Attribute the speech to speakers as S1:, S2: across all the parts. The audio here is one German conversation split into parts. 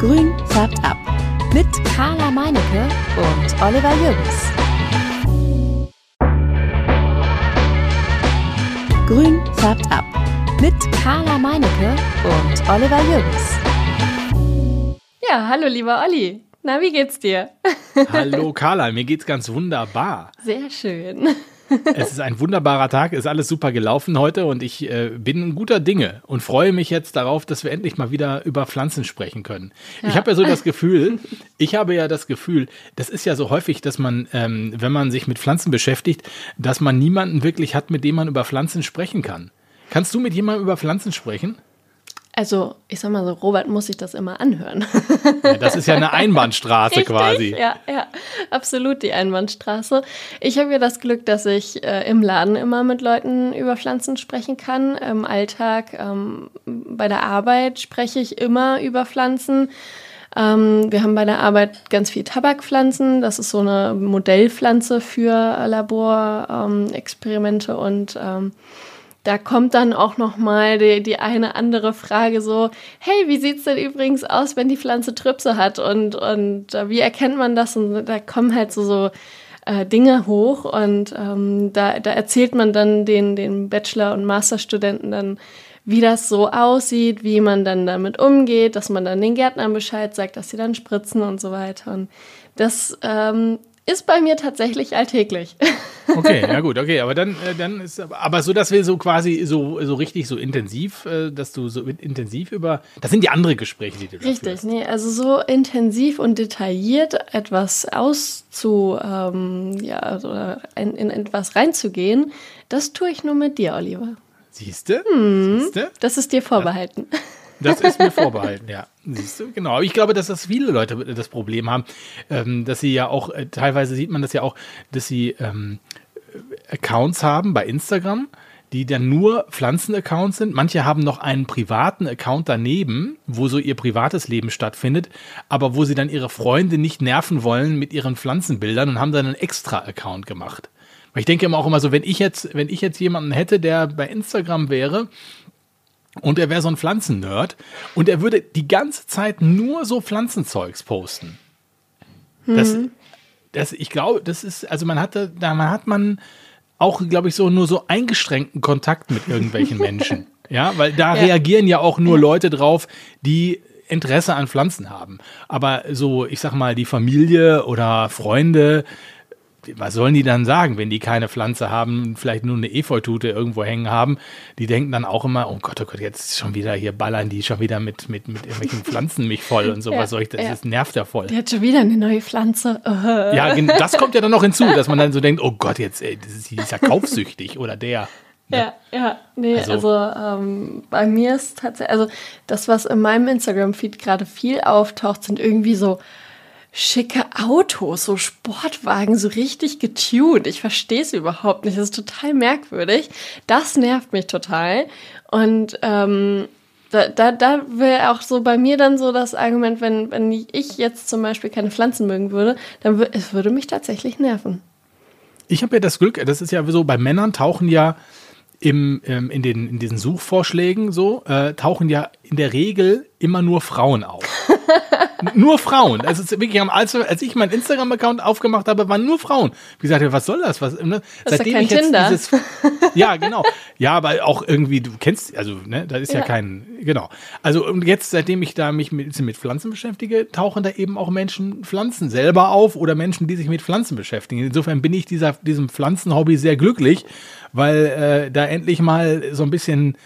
S1: Grün färbt ab. Mit Carla Meinecke und Oliver Jürgens. Grün färbt ab. Mit Carla Meinecke und Oliver Jürgens.
S2: Ja, hallo lieber Olli. Na, wie geht's dir?
S3: Hallo Carla, mir geht's ganz wunderbar.
S2: Sehr schön.
S3: Es ist ein wunderbarer Tag, ist alles super gelaufen heute und ich äh, bin guter Dinge und freue mich jetzt darauf, dass wir endlich mal wieder über Pflanzen sprechen können. Ja. Ich habe ja so das Gefühl, ich habe ja das Gefühl, das ist ja so häufig, dass man, ähm, wenn man sich mit Pflanzen beschäftigt, dass man niemanden wirklich hat, mit dem man über Pflanzen sprechen kann. Kannst du mit jemandem über Pflanzen sprechen?
S2: Also, ich sag mal so, Robert muss sich das immer anhören.
S3: Ja, das ist ja eine Einbahnstraße
S2: Richtig,
S3: quasi.
S2: Ja, ja, absolut die Einbahnstraße. Ich habe ja das Glück, dass ich äh, im Laden immer mit Leuten über Pflanzen sprechen kann. Im Alltag, ähm, bei der Arbeit spreche ich immer über Pflanzen. Ähm, wir haben bei der Arbeit ganz viel Tabakpflanzen. Das ist so eine Modellpflanze für Laborexperimente ähm, und da kommt dann auch noch mal die, die eine andere Frage so, hey, wie sieht es denn übrigens aus, wenn die Pflanze Trübse hat und, und äh, wie erkennt man das? Und da kommen halt so, so äh, Dinge hoch und ähm, da, da erzählt man dann den, den Bachelor- und Masterstudenten dann, wie das so aussieht, wie man dann damit umgeht, dass man dann den Gärtnern Bescheid sagt, dass sie dann spritzen und so weiter. Und das ähm, ist bei mir tatsächlich alltäglich.
S3: Okay, ja gut, okay, aber dann, äh, dann ist aber so, dass wir so quasi so, so richtig so intensiv, äh, dass du so intensiv über, das sind die anderen Gespräche, die du
S2: Richtig, nee, also so intensiv und detailliert etwas auszu, ähm, ja, also in, in etwas reinzugehen, das tue ich nur mit dir, Oliver.
S3: Siehste?
S2: Hm, Siehste? Das ist dir vorbehalten.
S3: Das ist mir vorbehalten, ja. Siehst du, genau. Ich glaube, dass das viele Leute das Problem haben, ähm, dass sie ja auch, äh, teilweise sieht man das ja auch, dass sie ähm, Accounts haben bei Instagram, die dann nur Pflanzen-Accounts sind. Manche haben noch einen privaten Account daneben, wo so ihr privates Leben stattfindet, aber wo sie dann ihre Freunde nicht nerven wollen mit ihren Pflanzenbildern und haben dann einen extra Account gemacht. Weil ich denke immer auch immer so, wenn ich jetzt, wenn ich jetzt jemanden hätte, der bei Instagram wäre und er wäre so ein Pflanzennerd und er würde die ganze Zeit nur so Pflanzenzeugs posten. Mhm. Das, das, ich glaube, das ist, also man hatte, da man hat man auch, glaube ich, so nur so eingeschränkten Kontakt mit irgendwelchen Menschen. ja, weil da ja. reagieren ja auch nur Leute drauf, die Interesse an Pflanzen haben. Aber so, ich sag mal, die Familie oder Freunde, was sollen die dann sagen, wenn die keine Pflanze haben, vielleicht nur eine Efeutute irgendwo hängen haben? Die denken dann auch immer, oh Gott, oh Gott, jetzt schon wieder hier ballern die schon wieder mit, mit, mit irgendwelchen Pflanzen mich voll und so. Ja, was soll ich, das, ja. das nervt ja voll.
S2: Die hat schon wieder eine neue Pflanze.
S3: Ja, das kommt ja dann noch hinzu, dass man dann so denkt, oh Gott, jetzt, ey, das ist, die ist ja kaufsüchtig oder der.
S2: Ne? Ja, ja, nee, also, also ähm, bei mir ist tatsächlich, also das, was in meinem Instagram-Feed gerade viel auftaucht, sind irgendwie so schicke Autos, so Sportwagen, so richtig getuned. Ich verstehe es überhaupt nicht. Das ist total merkwürdig. Das nervt mich total. Und ähm, da, da, da wäre auch so bei mir dann so das Argument, wenn, wenn ich jetzt zum Beispiel keine Pflanzen mögen würde, dann würde es würde mich tatsächlich nerven.
S3: Ich habe ja das Glück, das ist ja so, bei Männern tauchen ja im, ähm, in, den, in diesen Suchvorschlägen so, äh, tauchen ja in der Regel immer nur Frauen auf. nur Frauen. Also wirklich als, als ich meinen Instagram-Account aufgemacht habe, waren nur Frauen. Wie gesagt, was soll das? Was,
S2: ne? Das Seitdem ist ja kein Tinder. Dieses,
S3: ja, genau. Ja, aber auch irgendwie, du kennst, also, ne, da ist ja, ja kein, genau. Also, und jetzt, seitdem ich da mich mit, mit Pflanzen beschäftige, tauchen da eben auch Menschen Pflanzen selber auf oder Menschen, die sich mit Pflanzen beschäftigen. Insofern bin ich dieser, diesem Pflanzenhobby sehr glücklich, weil äh, da endlich mal so ein bisschen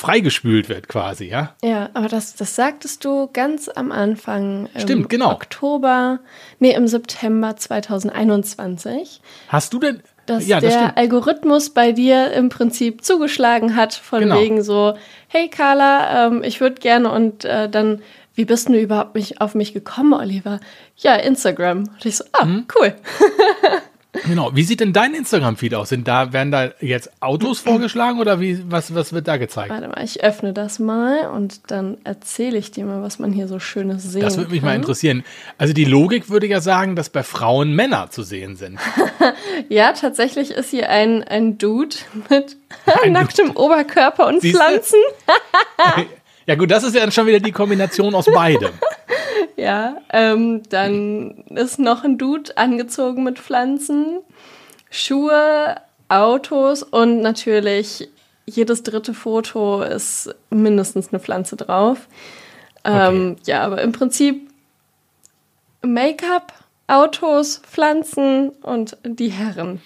S3: freigespült wird quasi, ja?
S2: Ja, aber das, das sagtest du ganz am Anfang.
S3: Stimmt, genau.
S2: Oktober, nee, im September 2021.
S3: Hast du denn,
S2: dass ja, das der stimmt. Algorithmus bei dir im Prinzip zugeschlagen hat, von genau. wegen so, hey Carla, ähm, ich würde gerne und äh, dann, wie bist du überhaupt mich, auf mich gekommen, Oliver? Ja, Instagram. Und ich so, ah, mhm. cool.
S3: Genau. Wie sieht denn dein Instagram-Feed aus? Sind da, werden da jetzt Autos vorgeschlagen oder wie, was, was wird da gezeigt?
S2: Warte mal, ich öffne das mal und dann erzähle ich dir mal, was man hier so Schönes sehen
S3: Das würde mich kann. mal interessieren. Also die Logik würde ja sagen, dass bei Frauen Männer zu sehen sind.
S2: ja, tatsächlich ist hier ein, ein Dude mit ein nacktem Dude. Oberkörper und Siehste? Pflanzen.
S3: ja gut, das ist ja dann schon wieder die Kombination aus beidem.
S2: ja. Ähm, dann ist noch ein Dude angezogen mit Pflanzen, Schuhe, Autos und natürlich jedes dritte Foto ist mindestens eine Pflanze drauf. Ähm, okay. Ja, aber im Prinzip Make-up, Autos, Pflanzen und die Herren.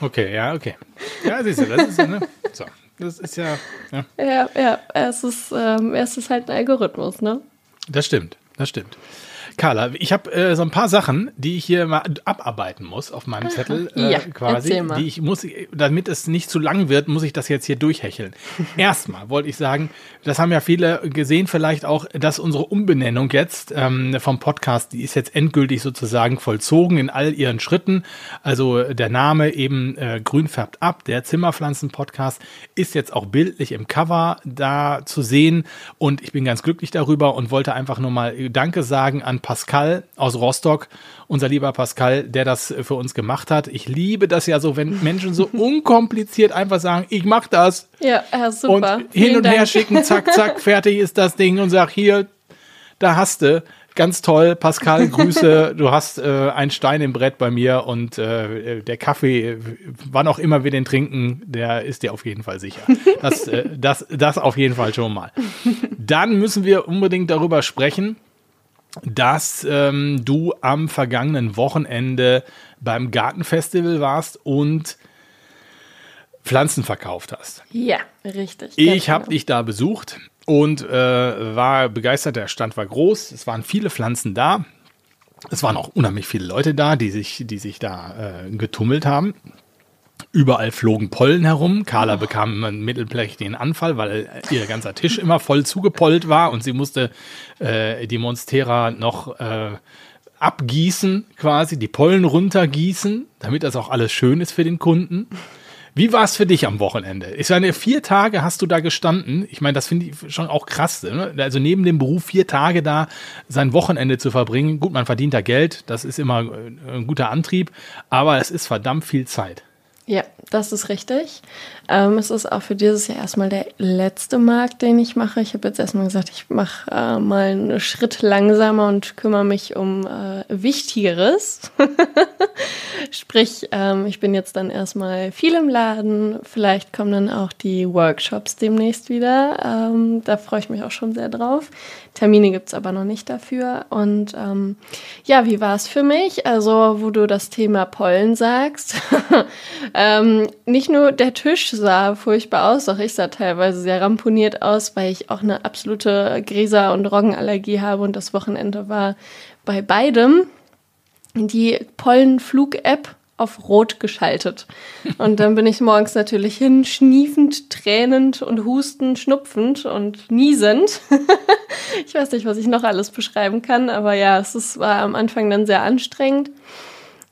S3: Okay, ja, okay. Ja, siehst du, das ist ja, ne? So, das ist ja.
S2: Ja, ja, ja es, ist, ähm, es ist halt ein Algorithmus, ne?
S3: Das stimmt, das stimmt. Carla, ich habe äh, so ein paar Sachen, die ich hier mal abarbeiten muss auf meinem Zettel äh, ja, quasi. Die ich muss, damit es nicht zu lang wird, muss ich das jetzt hier durchhecheln. Erstmal wollte ich sagen, das haben ja viele gesehen, vielleicht auch, dass unsere Umbenennung jetzt ähm, vom Podcast, die ist jetzt endgültig sozusagen vollzogen in all ihren Schritten. Also der Name eben äh, Grün färbt ab, der Zimmerpflanzen-Podcast, ist jetzt auch bildlich im Cover da zu sehen. Und ich bin ganz glücklich darüber und wollte einfach nur mal Danke sagen an Pascal aus Rostock, unser lieber Pascal, der das für uns gemacht hat. Ich liebe das ja so, wenn Menschen so unkompliziert einfach sagen, ich mach das.
S2: Ja, ja super. Und
S3: hin Vielen und Dank. her schicken, zack, zack, fertig ist das Ding und sag hier, da hast du. Ganz toll, Pascal, Grüße. Du hast äh, einen Stein im Brett bei mir und äh, der Kaffee, wann auch immer wir den trinken, der ist dir auf jeden Fall sicher. Das, äh, das, das auf jeden Fall schon mal. Dann müssen wir unbedingt darüber sprechen, dass ähm, du am vergangenen Wochenende beim Gartenfestival warst und Pflanzen verkauft hast.
S2: Ja, richtig.
S3: Ich habe genau. dich da besucht und äh, war begeistert. Der Stand war groß. Es waren viele Pflanzen da. Es waren auch unheimlich viele Leute da, die sich, die sich da äh, getummelt haben. Überall flogen Pollen herum. Carla oh. bekam einen mittelprächtigen Anfall, weil ihr ganzer Tisch immer voll zugepollt war und sie musste äh, die Monstera noch äh, abgießen, quasi, die Pollen runtergießen, damit das auch alles schön ist für den Kunden. Wie war es für dich am Wochenende? Ich meine, vier Tage hast du da gestanden. Ich meine, das finde ich schon auch krass. Ne? Also neben dem Beruf vier Tage da sein Wochenende zu verbringen. Gut, man verdient da Geld, das ist immer äh, ein guter Antrieb, aber es ist verdammt viel Zeit.
S2: Ja, das ist richtig. Ähm, es ist auch für dieses Jahr erstmal der letzte Markt, den ich mache. Ich habe jetzt erstmal gesagt, ich mache äh, mal einen Schritt langsamer und kümmere mich um äh, Wichtigeres. Sprich, ähm, ich bin jetzt dann erstmal viel im Laden. Vielleicht kommen dann auch die Workshops demnächst wieder. Ähm, da freue ich mich auch schon sehr drauf. Termine gibt es aber noch nicht dafür. Und ähm, ja, wie war es für mich? Also, wo du das Thema Pollen sagst. ähm, nicht nur der Tisch sah furchtbar aus, auch ich sah teilweise sehr ramponiert aus, weil ich auch eine absolute Gräser- und Roggenallergie habe und das Wochenende war bei beidem die Pollenflug-App auf Rot geschaltet. Und dann bin ich morgens natürlich hin, schniefend, tränend und hustend, schnupfend und niesend. ich weiß nicht, was ich noch alles beschreiben kann, aber ja, es ist, war am Anfang dann sehr anstrengend.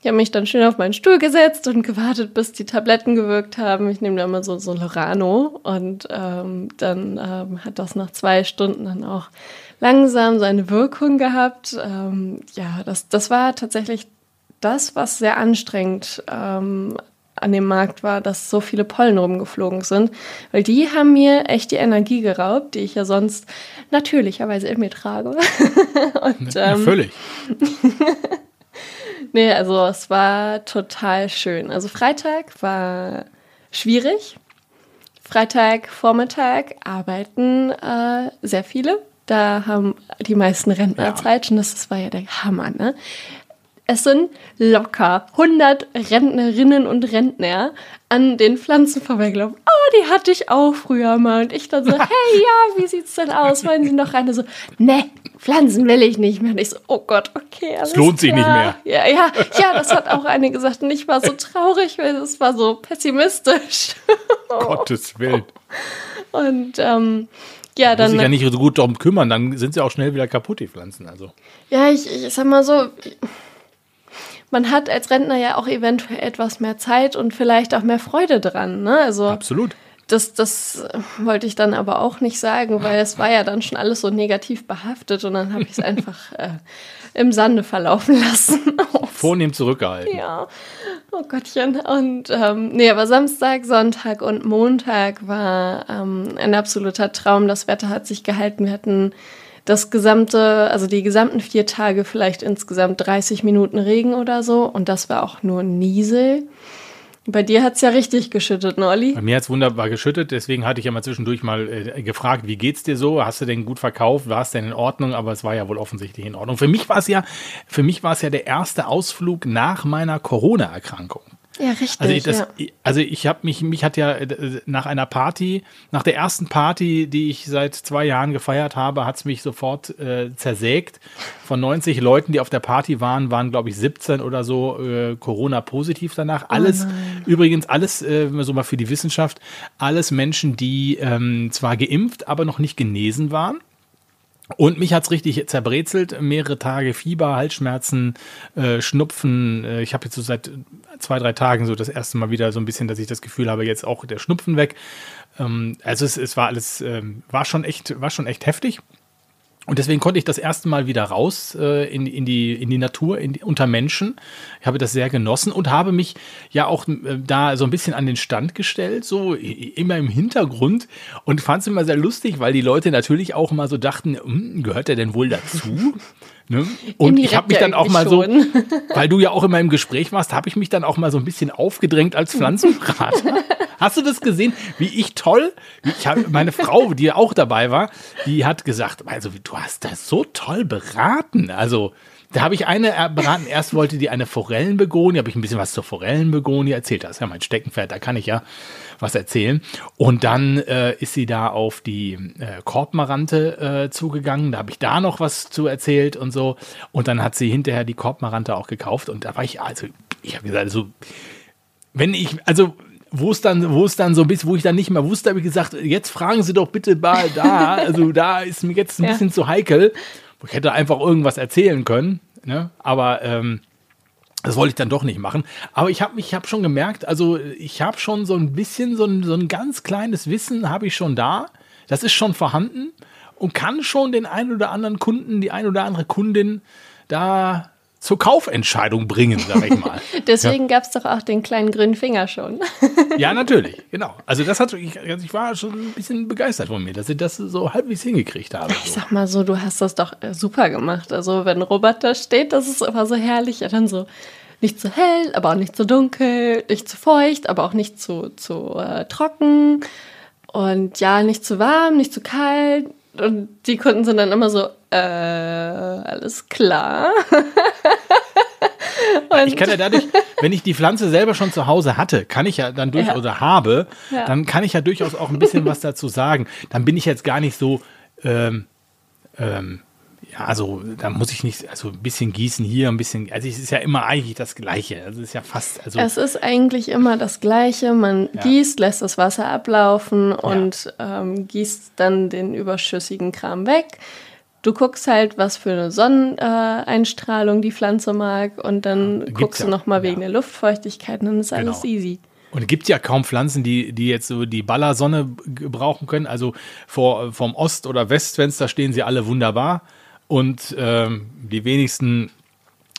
S2: Ich habe mich dann schön auf meinen Stuhl gesetzt und gewartet, bis die Tabletten gewirkt haben. Ich nehme da immer so, so Lorano und ähm, dann ähm, hat das nach zwei Stunden dann auch langsam seine Wirkung gehabt. Ähm, ja, das, das war tatsächlich das, was sehr anstrengend ähm, an dem Markt war, dass so viele Pollen rumgeflogen sind, weil die haben mir echt die Energie geraubt, die ich ja sonst natürlicherweise in mir trage.
S3: Und, ähm, völlig.
S2: nee, also es war total schön. Also Freitag war schwierig. Freitag, Vormittag arbeiten äh, sehr viele. Da haben die meisten Rentner ja. Zeit und das, das war ja der Hammer. Ne? Es sind locker 100 Rentnerinnen und Rentner an den Pflanzen vorbeigelaufen. Oh, die hatte ich auch früher mal. Und ich dann so, hey, ja, wie sieht's denn aus? Wollen Sie noch eine? So, ne, Pflanzen will ich nicht mehr. Und ich so, oh Gott, okay,
S3: alles Es lohnt sich nicht mehr.
S2: Ja, ja, ja, das hat auch eine gesagt. Und ich war so traurig, weil es war so pessimistisch.
S3: Gottes Willen.
S2: Und ähm, ja, dann.
S3: Muss sich ja nicht so gut darum kümmern, dann sind sie auch schnell wieder kaputt, die Pflanzen. Also.
S2: Ja, ich, ich sag mal so, man hat als Rentner ja auch eventuell etwas mehr Zeit und vielleicht auch mehr Freude dran. Ne? Also
S3: Absolut.
S2: Das, das wollte ich dann aber auch nicht sagen, weil es war ja dann schon alles so negativ behaftet und dann habe ich es einfach äh, im Sande verlaufen lassen.
S3: Vornehm zurückgehalten.
S2: Ja, oh Gottchen. Und ähm, nee, aber Samstag, Sonntag und Montag war ähm, ein absoluter Traum. Das Wetter hat sich gehalten. Wir hatten das gesamte, also die gesamten vier Tage vielleicht insgesamt 30 Minuten Regen oder so. Und das war auch nur Niesel. Bei dir hat es ja richtig geschüttet, ne, Olli?
S3: Bei mir hat es wunderbar geschüttet, deswegen hatte ich ja mal zwischendurch mal äh, gefragt, wie geht's dir so? Hast du denn gut verkauft? War es denn in Ordnung? Aber es war ja wohl offensichtlich in Ordnung. Für mich war es ja, für mich war es ja der erste Ausflug nach meiner Corona-Erkrankung.
S2: Ja, richtig.
S3: Also ich, das,
S2: ja.
S3: also ich habe mich, mich hat ja äh, nach einer Party, nach der ersten Party, die ich seit zwei Jahren gefeiert habe, hat es mich sofort äh, zersägt. Von 90 Leuten, die auf der Party waren, waren glaube ich 17 oder so äh, Corona-positiv danach. Alles, übrigens alles, äh, so mal für die Wissenschaft, alles Menschen, die ähm, zwar geimpft, aber noch nicht genesen waren. Und mich hat's richtig zerbrezelt. Mehrere Tage Fieber, Halsschmerzen, äh, Schnupfen. Äh, ich habe jetzt so seit zwei, drei Tagen so das erste Mal wieder so ein bisschen, dass ich das Gefühl habe, jetzt auch der Schnupfen weg. Ähm, also es, es war alles, ähm, war schon echt, war schon echt heftig. Und deswegen konnte ich das erste Mal wieder raus äh, in, in, die, in die Natur, in die, unter Menschen. Ich habe das sehr genossen und habe mich ja auch äh, da so ein bisschen an den Stand gestellt, so immer im Hintergrund und fand es immer sehr lustig, weil die Leute natürlich auch immer so dachten, "Hm, gehört er denn wohl dazu? ne? Und ich habe mich dann auch mal so, weil du ja auch immer im Gespräch warst, habe ich mich dann auch mal so ein bisschen aufgedrängt als Pflanzenberater. Hast du das gesehen, wie ich toll, ich hab, meine Frau, die ja auch dabei war, die hat gesagt, also du hast das so toll beraten. Also da habe ich eine beraten. Erst wollte die eine Forellenbegonie, habe ich ein bisschen was zur Forellenbegonie erzählt. Das ist ja mein Steckenpferd, da kann ich ja was erzählen. Und dann äh, ist sie da auf die äh, Korbmarante äh, zugegangen. Da habe ich da noch was zu erzählt und so. Und dann hat sie hinterher die Korbmarante auch gekauft. Und da war ich, also, ich habe gesagt, also, wenn ich, also, wo es dann, wo es dann so ein bisschen, wo ich dann nicht mehr wusste, habe ich gesagt, jetzt fragen Sie doch bitte mal da. Also da ist mir jetzt ein
S2: Ja.
S3: bisschen zu heikel. Ich hätte einfach irgendwas erzählen können, ne? Aber ähm, das wollte ich dann doch nicht machen. Aber ich habe ich hab schon gemerkt, also ich habe schon so ein bisschen, so ein, so ein ganz kleines Wissen habe ich schon da. Das ist schon vorhanden und kann schon den einen oder anderen Kunden, die ein oder andere Kundin da zur Kaufentscheidung bringen, sag ich mal.
S2: Deswegen gab es doch auch den kleinen grünen Finger schon.
S3: Ja, natürlich, genau. Also das hat ich, also ich war schon ein bisschen begeistert von mir, dass ich das so halbwegs hingekriegt habe.
S2: Ich
S3: So.
S2: sag mal so, du hast das doch äh, super gemacht. Also wenn Robert da steht, das ist immer so herrlich. Ja, dann so nicht zu hell, aber auch nicht zu dunkel, nicht zu feucht, aber auch nicht zu, zu äh, trocken. Und ja, nicht zu warm, nicht zu kalt. Und die Kunden sind dann immer so, äh, alles klar.
S3: Ich kann ja dadurch, wenn ich die Pflanze selber schon zu Hause hatte, kann ich ja dann durch
S2: Ja.
S3: oder habe,
S2: Ja.
S3: dann kann ich ja durchaus auch ein bisschen was dazu sagen. Dann bin ich jetzt gar nicht so, ähm, ähm, ja, also da muss ich nicht, also ein bisschen gießen hier, ein bisschen, also es ist ja immer eigentlich das Gleiche. Also es ist ja fast, also
S2: Es ist eigentlich immer das Gleiche. Man
S3: Ja.
S2: gießt, lässt das Wasser ablaufen und ähm, gießt dann den überschüssigen Kram weg. Du guckst halt, was für eine Sonneneinstrahlung Einstrahlung die Pflanze mag und dann
S3: gibt's
S2: guckst
S3: ja.
S2: du nochmal wegen
S3: Ja.
S2: der Luftfeuchtigkeit und dann ist alles
S3: Genau.
S2: easy.
S3: Und es gibt ja kaum Pflanzen, die, die jetzt so die Ballersonne gebrauchen können. Also vor, vom Ost- oder Westfenster stehen sie alle wunderbar. Und ähm, die wenigsten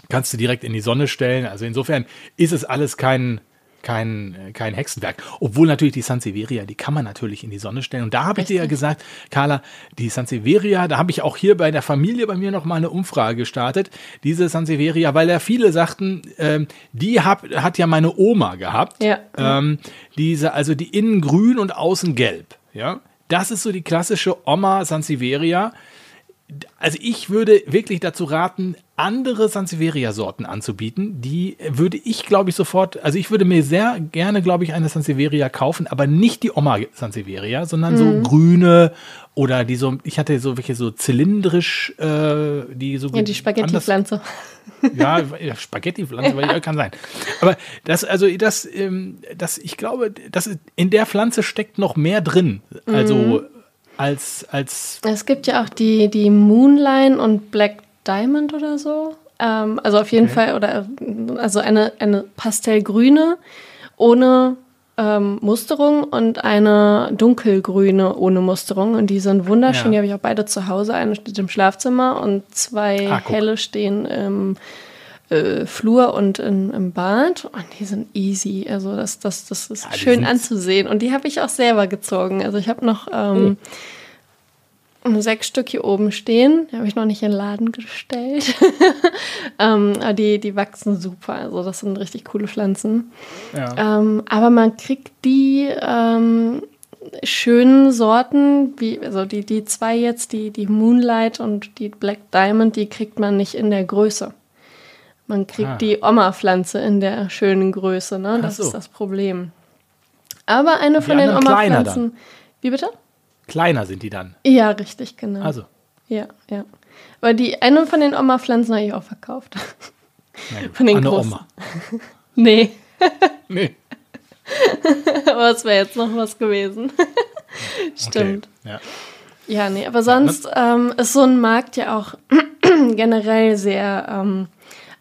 S3: kannst du direkt in die Sonne stellen. Also insofern ist es alles kein, kein, äh, kein Hexenwerk. Obwohl natürlich die Sansevieria, die kann man natürlich in die Sonne stellen. Und da habe ich dir ja gesagt, Carla, die Sansevieria, da habe ich auch hier bei der Familie bei mir noch mal eine Umfrage gestartet. Diese Sansevieria, weil ja viele sagten, ähm, die hab, hat ja meine Oma gehabt.
S2: Ja.
S3: Ähm, diese, also die innen grün und außen gelb. Ja, das ist so die klassische Oma Sansevieria. Also ich würde wirklich dazu raten, andere Sansevieria-Sorten anzubieten. Die würde ich, glaube ich, sofort, also ich würde mir sehr gerne, glaube ich, eine Sansevieria kaufen, aber nicht die Oma Sansevieria, sondern
S2: Mhm.
S3: so grüne oder die so, ich hatte so welche so zylindrisch, äh, die so
S2: Ja, die Spaghetti-Pflanze.
S3: ja, Spaghetti-Pflanze, weil ja, kann sein. Aber das, also das, ähm, das, ich glaube, das in der Pflanze steckt noch mehr drin. Also
S2: Mhm.
S3: Als, als
S2: Es gibt ja auch die, die Moonline und Black Diamond oder so. Ähm, also auf jeden
S3: Okay.
S2: Fall, oder also eine, eine pastellgrüne ohne ähm, Musterung und eine dunkelgrüne ohne Musterung. Und die sind wunderschön.
S3: Ja.
S2: Die habe ich auch beide zu Hause. Eine steht im Schlafzimmer und zwei
S3: Ah,
S2: helle stehen im äh, Flur und in, im Bad. Und die sind easy. Also das, das, das ist
S3: Ja,
S2: schön anzusehen. Und die habe ich auch selber gezogen. Also ich habe noch. Ähm, sechs Stück hier oben stehen. Die habe ich noch nicht in den Laden gestellt. ähm, aber die, die wachsen super. Also das sind richtig coole Pflanzen.
S3: Ja.
S2: Ähm, aber man kriegt die ähm, schönen Sorten, wie, also die, die zwei jetzt, die, die Moonlight und die Black Diamond, die kriegt man nicht in der Größe. Man kriegt
S3: Ah.
S2: die Oma-Pflanze in der schönen Größe, ne? Das
S3: so.
S2: ist das Problem. Aber eine von den Oma-Pflanzen. Wie bitte?
S3: Kleiner sind die dann.
S2: Ja, richtig, genau.
S3: Also,
S2: Ja, ja. Aber die eine von den Oma-Pflanzen habe ich auch verkauft. Von den
S3: An eine
S2: großen.
S3: Oma.
S2: nee,
S3: Nee.
S2: aber es wäre jetzt noch was gewesen. Stimmt.
S3: Okay. Ja.
S2: Ja, nee, aber sonst ähm, ist so ein Markt ja auch generell sehr ähm,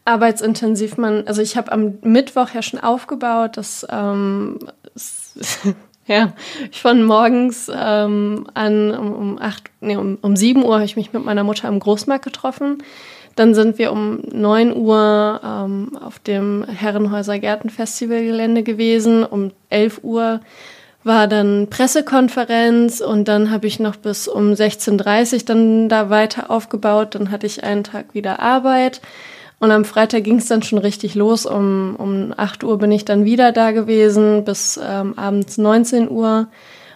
S2: arbeitsintensiv. Man, also ich habe am Mittwoch ja schon aufgebaut, dass ähm, ja, ich von morgens ähm, an um, um acht, nee, um, um 7 Uhr habe ich mich mit meiner Mutter am Großmarkt getroffen. Dann sind wir um 9 Uhr ähm, auf dem Herrenhäuser Gärtenfestivalgelände gewesen. Um 11 Uhr war dann Pressekonferenz und dann habe ich noch bis um 16.30 Uhr dann da weiter aufgebaut. Dann hatte ich einen Tag wieder Arbeit und am Freitag ging es dann schon richtig los. Um, um 8 Uhr bin ich dann wieder da gewesen bis ähm, abends 19 Uhr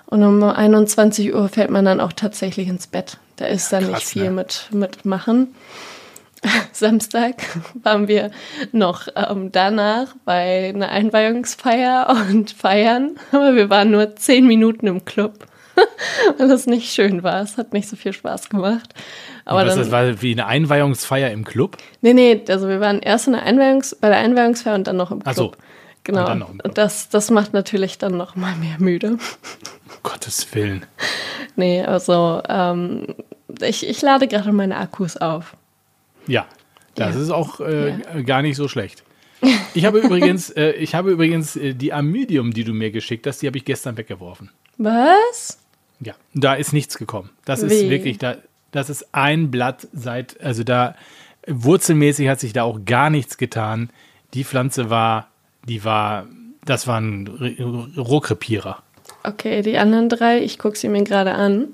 S2: und um 21 Uhr fällt man dann auch tatsächlich ins Bett. Da ist dann nicht
S3: krass,
S2: viel
S3: ne?
S2: mit, mit machen. Samstag waren wir noch ähm, danach bei einer Einweihungsfeier und feiern, aber wir waren nur zehn Minuten im Club, weil es nicht schön war. Es hat nicht so viel Spaß gemacht. Aber
S3: Was,
S2: dann,
S3: das war wie eine Einweihungsfeier im Club.
S2: nee, nee, also wir waren erst in der Einweihungs bei der Einweihungsfeier und dann noch im Club.
S3: Ach so.
S2: Genau.
S3: Und dann noch im Club.
S2: Das, das macht natürlich dann noch mal mehr müde.
S3: Gottes Willen.
S2: Nee, also ähm, ich, ich lade gerade meine Akkus auf.
S3: Ja, das
S2: Ja.
S3: ist auch äh, gar nicht so schlecht. Ich habe übrigens, äh, ich habe übrigens äh, die Amidium, die du mir geschickt hast, die habe ich gestern weggeworfen.
S2: Was?
S3: Ja, da ist nichts gekommen. Das ist
S2: Wie?
S3: wirklich, da, das ist ein Blatt seit, also da wurzelmäßig hat sich da auch gar nichts getan. Die Pflanze war, die war, das war ein Rohrkrepierer.
S2: Okay, die anderen drei, ich gucke sie mir gerade an.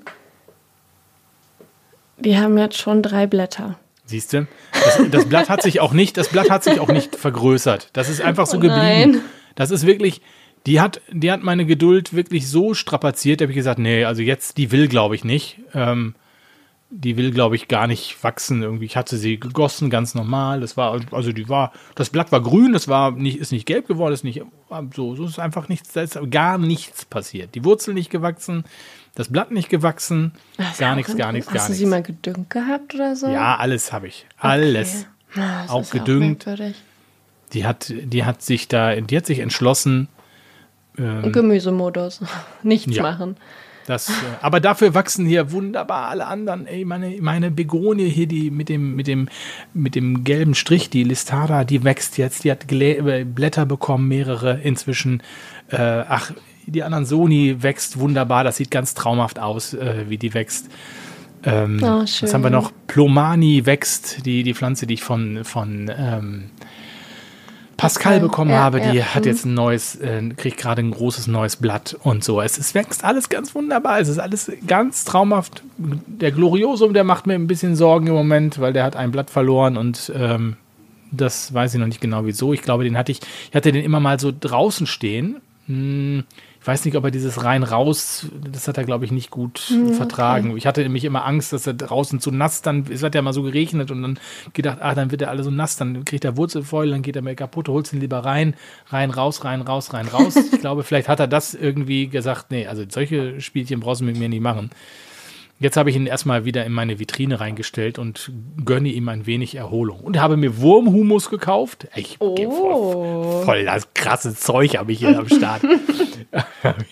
S2: Die haben jetzt schon drei Blätter.
S3: Siehst du? Das, das Blatt hat sich auch nicht, das Blatt hat sich auch nicht vergrößert. Das ist einfach so
S2: Oh
S3: geblieben.
S2: nein.
S3: Das ist wirklich, die hat, die hat meine Geduld wirklich so strapaziert, da habe ich gesagt, nee, also jetzt, die will, glaube ich, nicht. Ähm, die will, glaube ich, gar nicht wachsen. Irgendwie, ich hatte sie gegossen, ganz normal. Das war, also die war, das Blatt war grün, das war nicht, ist nicht gelb geworden, ist nicht so, so ist einfach nichts, da ist gar nichts passiert. Die Wurzel nicht gewachsen, das Blatt nicht gewachsen, gar nichts, gar nichts,
S2: Hast
S3: gar
S2: du
S3: nichts.
S2: sie mal gedüngt gehabt oder so?
S3: Ja, alles habe ich. Alles.
S2: Okay. Das
S3: Auch gedüngt.
S2: merkwürdig.
S3: Die hat, die hat sich da, die hat sich entschlossen,
S2: Gemüsemodus. Nichts
S3: Ja.
S2: machen.
S3: das, äh, aber dafür wachsen hier wunderbar alle anderen. Ey, meine, meine Begonie hier, die mit dem, mit dem, mit dem gelben Strich, die Listada, die wächst jetzt, die hat Glä äh, Blätter bekommen, mehrere inzwischen. Äh, ach, die anderen Sony wächst wunderbar, das sieht ganz traumhaft aus, äh, wie die wächst. Ähm,
S2: Oh,
S3: was haben wir noch? Plomani wächst, die, die Pflanze, die ich von, von ähm, Pascal
S2: Pascal,
S3: bekommen
S2: ja,
S3: habe, die
S2: ja,
S3: hat
S2: mhm.
S3: jetzt ein neues, äh, kriegt gerade ein großes neues Blatt und so. Es, es wächst alles ganz wunderbar. Es ist alles ganz traumhaft. Der Gloriosum, der macht mir ein bisschen Sorgen im Moment, weil der hat ein Blatt verloren und ähm, das weiß ich noch nicht genau wieso. Ich glaube, den hatte ich, ich hatte den immer mal so draußen stehen. Hm, ich weiß nicht, ob er dieses rein raus, das hat er, glaube ich, nicht gut vertragen. Ich hatte nämlich immer Angst, dass er draußen zu nass, dann, es hat ja mal so geregnet und dann gedacht, ah, dann wird er alle so nass, dann kriegt er Wurzelfäule, dann geht er mir kaputt, holst ihn lieber rein, rein, raus, rein, raus, rein, raus. ich glaube, vielleicht hat er das irgendwie gesagt, nee, also solche Spielchen brauchst du mit mir nicht machen. Jetzt habe ich ihn erstmal wieder in meine Vitrine reingestellt und gönne ihm ein wenig Erholung. Und habe mir Wurmhumus gekauft. Ich
S2: Oh.
S3: voll, voll das krasse Zeug habe ich hier am Start.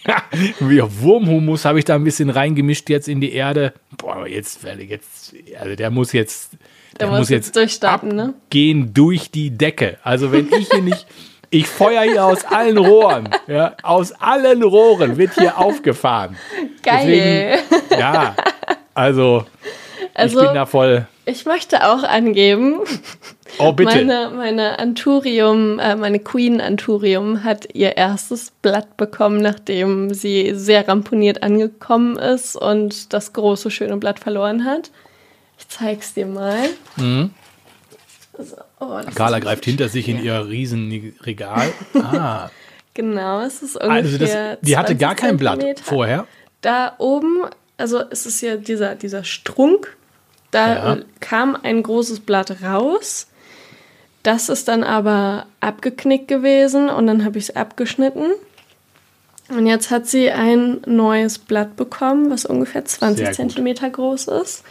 S3: ja, Wurmhumus habe ich da ein bisschen reingemischt jetzt in die Erde. Boah, jetzt, werde ich jetzt, also der muss jetzt,
S2: Der muss jetzt durchstarten, ne?
S3: Gehen durch die Decke. Also wenn ich hier nicht, ich feuer hier aus allen Rohren, ja, aus allen Rohren wird hier aufgefahren.
S2: Geil.
S3: Deswegen, ja, also,
S2: Also-
S3: ich bin da voll.
S2: Ich möchte auch angeben,
S3: Oh, bitte.
S2: Meine, meine Anturium, äh, meine Queen Anturium hat ihr erstes Blatt bekommen, nachdem sie sehr ramponiert angekommen ist und das große, schöne Blatt verloren hat. Ich zeig's dir mal.
S3: Mhm.
S2: Also, oh,
S3: Carla greift hinter sich in ihr riesen Regal. Ah,
S2: Genau, es ist ungefähr.
S3: also das, die hatte
S2: 20
S3: gar kein Blatt vorher.
S2: Da oben, also es ist ja dieser, dieser Strunk, da
S3: Ja.
S2: kam ein großes Blatt raus. Das ist dann aber abgeknickt gewesen und dann habe ich es abgeschnitten. Und jetzt hat sie ein neues Blatt bekommen, was ungefähr 20
S3: Sehr gut.
S2: Zentimeter groß ist.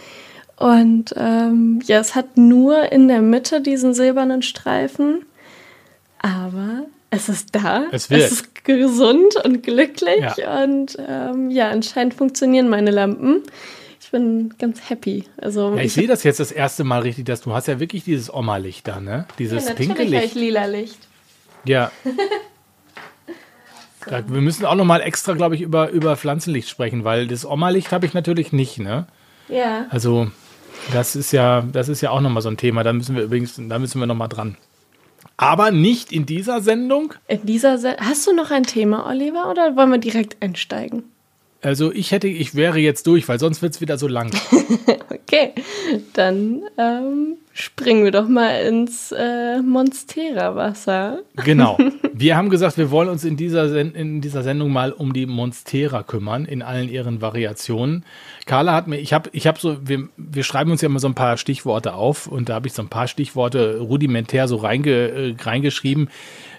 S2: Und ähm, ja, es hat nur in der Mitte diesen silbernen Streifen, aber es ist da.
S3: Es wird.
S2: Es ist gesund und glücklich
S3: Ja.
S2: und ähm, ja, anscheinend funktionieren meine Lampen. Ich bin ganz happy. Also
S3: Ja, ich sehe das jetzt das erste Mal richtig, dass du hast ja wirklich dieses Oma-Licht da, ne? Dieses
S2: ja,
S3: pinke
S2: habe ich
S3: Licht.
S2: lila Licht.
S3: Ja. Da, wir müssen auch noch mal extra, glaube ich, über, über Pflanzenlicht sprechen, weil das Oma-Licht habe ich natürlich nicht, ne?
S2: Ja.
S3: Also das ist ja, das ist ja auch noch mal so ein Thema. Da müssen wir übrigens, da müssen wir noch mal dran. Aber nicht in dieser Sendung.
S2: In dieser Se Hast du noch ein Thema, Oliver, oder wollen wir direkt einsteigen?
S3: Also ich hätte, ich wäre jetzt durch, weil sonst wird es wieder so lang.
S2: Okay, dann ähm, springen wir doch mal ins äh, Monstera-Wasser.
S3: Genau. Wir haben gesagt, wir wollen uns in dieser, Sen in dieser Sendung mal um die Monstera kümmern, in allen ihren Variationen. Carla hat mir, ich habe ich hab so, wir, wir schreiben uns ja immer so ein paar Stichworte auf und da habe ich so ein paar Stichworte rudimentär so reinge, äh, reingeschrieben.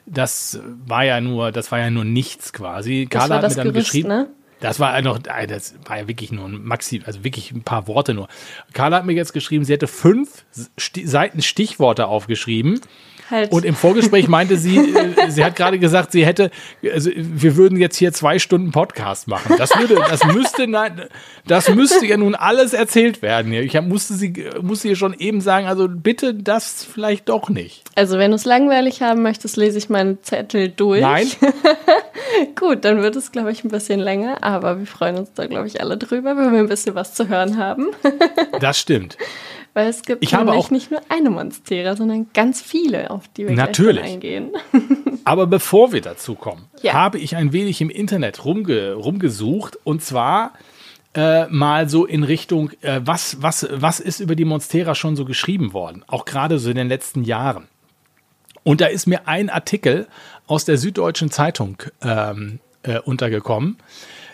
S3: Das war ja nur, das war ja nur nichts quasi.
S2: Das
S3: Carla hat mir dann
S2: Gerüst,
S3: geschrieben.
S2: ne?
S3: Das war noch, das war ja wirklich nur ein Maxi, also wirklich ein paar Worte nur. Carla hat mir jetzt geschrieben, sie hätte fünf Sti Seiten Stichworte aufgeschrieben.
S2: Halt.
S3: Und im Vorgespräch meinte sie, äh, sie hat gerade gesagt, sie hätte, also wir würden jetzt hier zwei Stunden Podcast machen. Das würde, das müsste, nein, das müsste ja nun alles erzählt werden. Ich musste sie, musste ihr schon eben sagen, also bitte das vielleicht doch nicht.
S2: also, wenn du es langweilig haben möchtest, lese ich meinen Zettel durch.
S3: Nein?
S2: Gut, dann wird es, glaube ich, ein bisschen länger, aber wir freuen uns da, glaube ich, alle drüber, wenn wir ein bisschen was zu hören haben.
S3: Das stimmt.
S2: Weil es gibt
S3: Ich habe
S2: nämlich
S3: auch-
S2: nicht nur eine Monstera, sondern ganz viele, auf die wir
S3: Natürlich.
S2: gleich eingehen.
S3: Aber bevor wir dazu kommen,
S2: Ja.
S3: habe ich ein wenig im Internet rumge, rumgesucht und zwar äh, mal so in Richtung, äh, was, was, was ist über die Monstera schon so geschrieben worden, auch gerade so in den letzten Jahren. Und da ist mir ein Artikel aus der Süddeutschen Zeitung ähm, äh, untergekommen,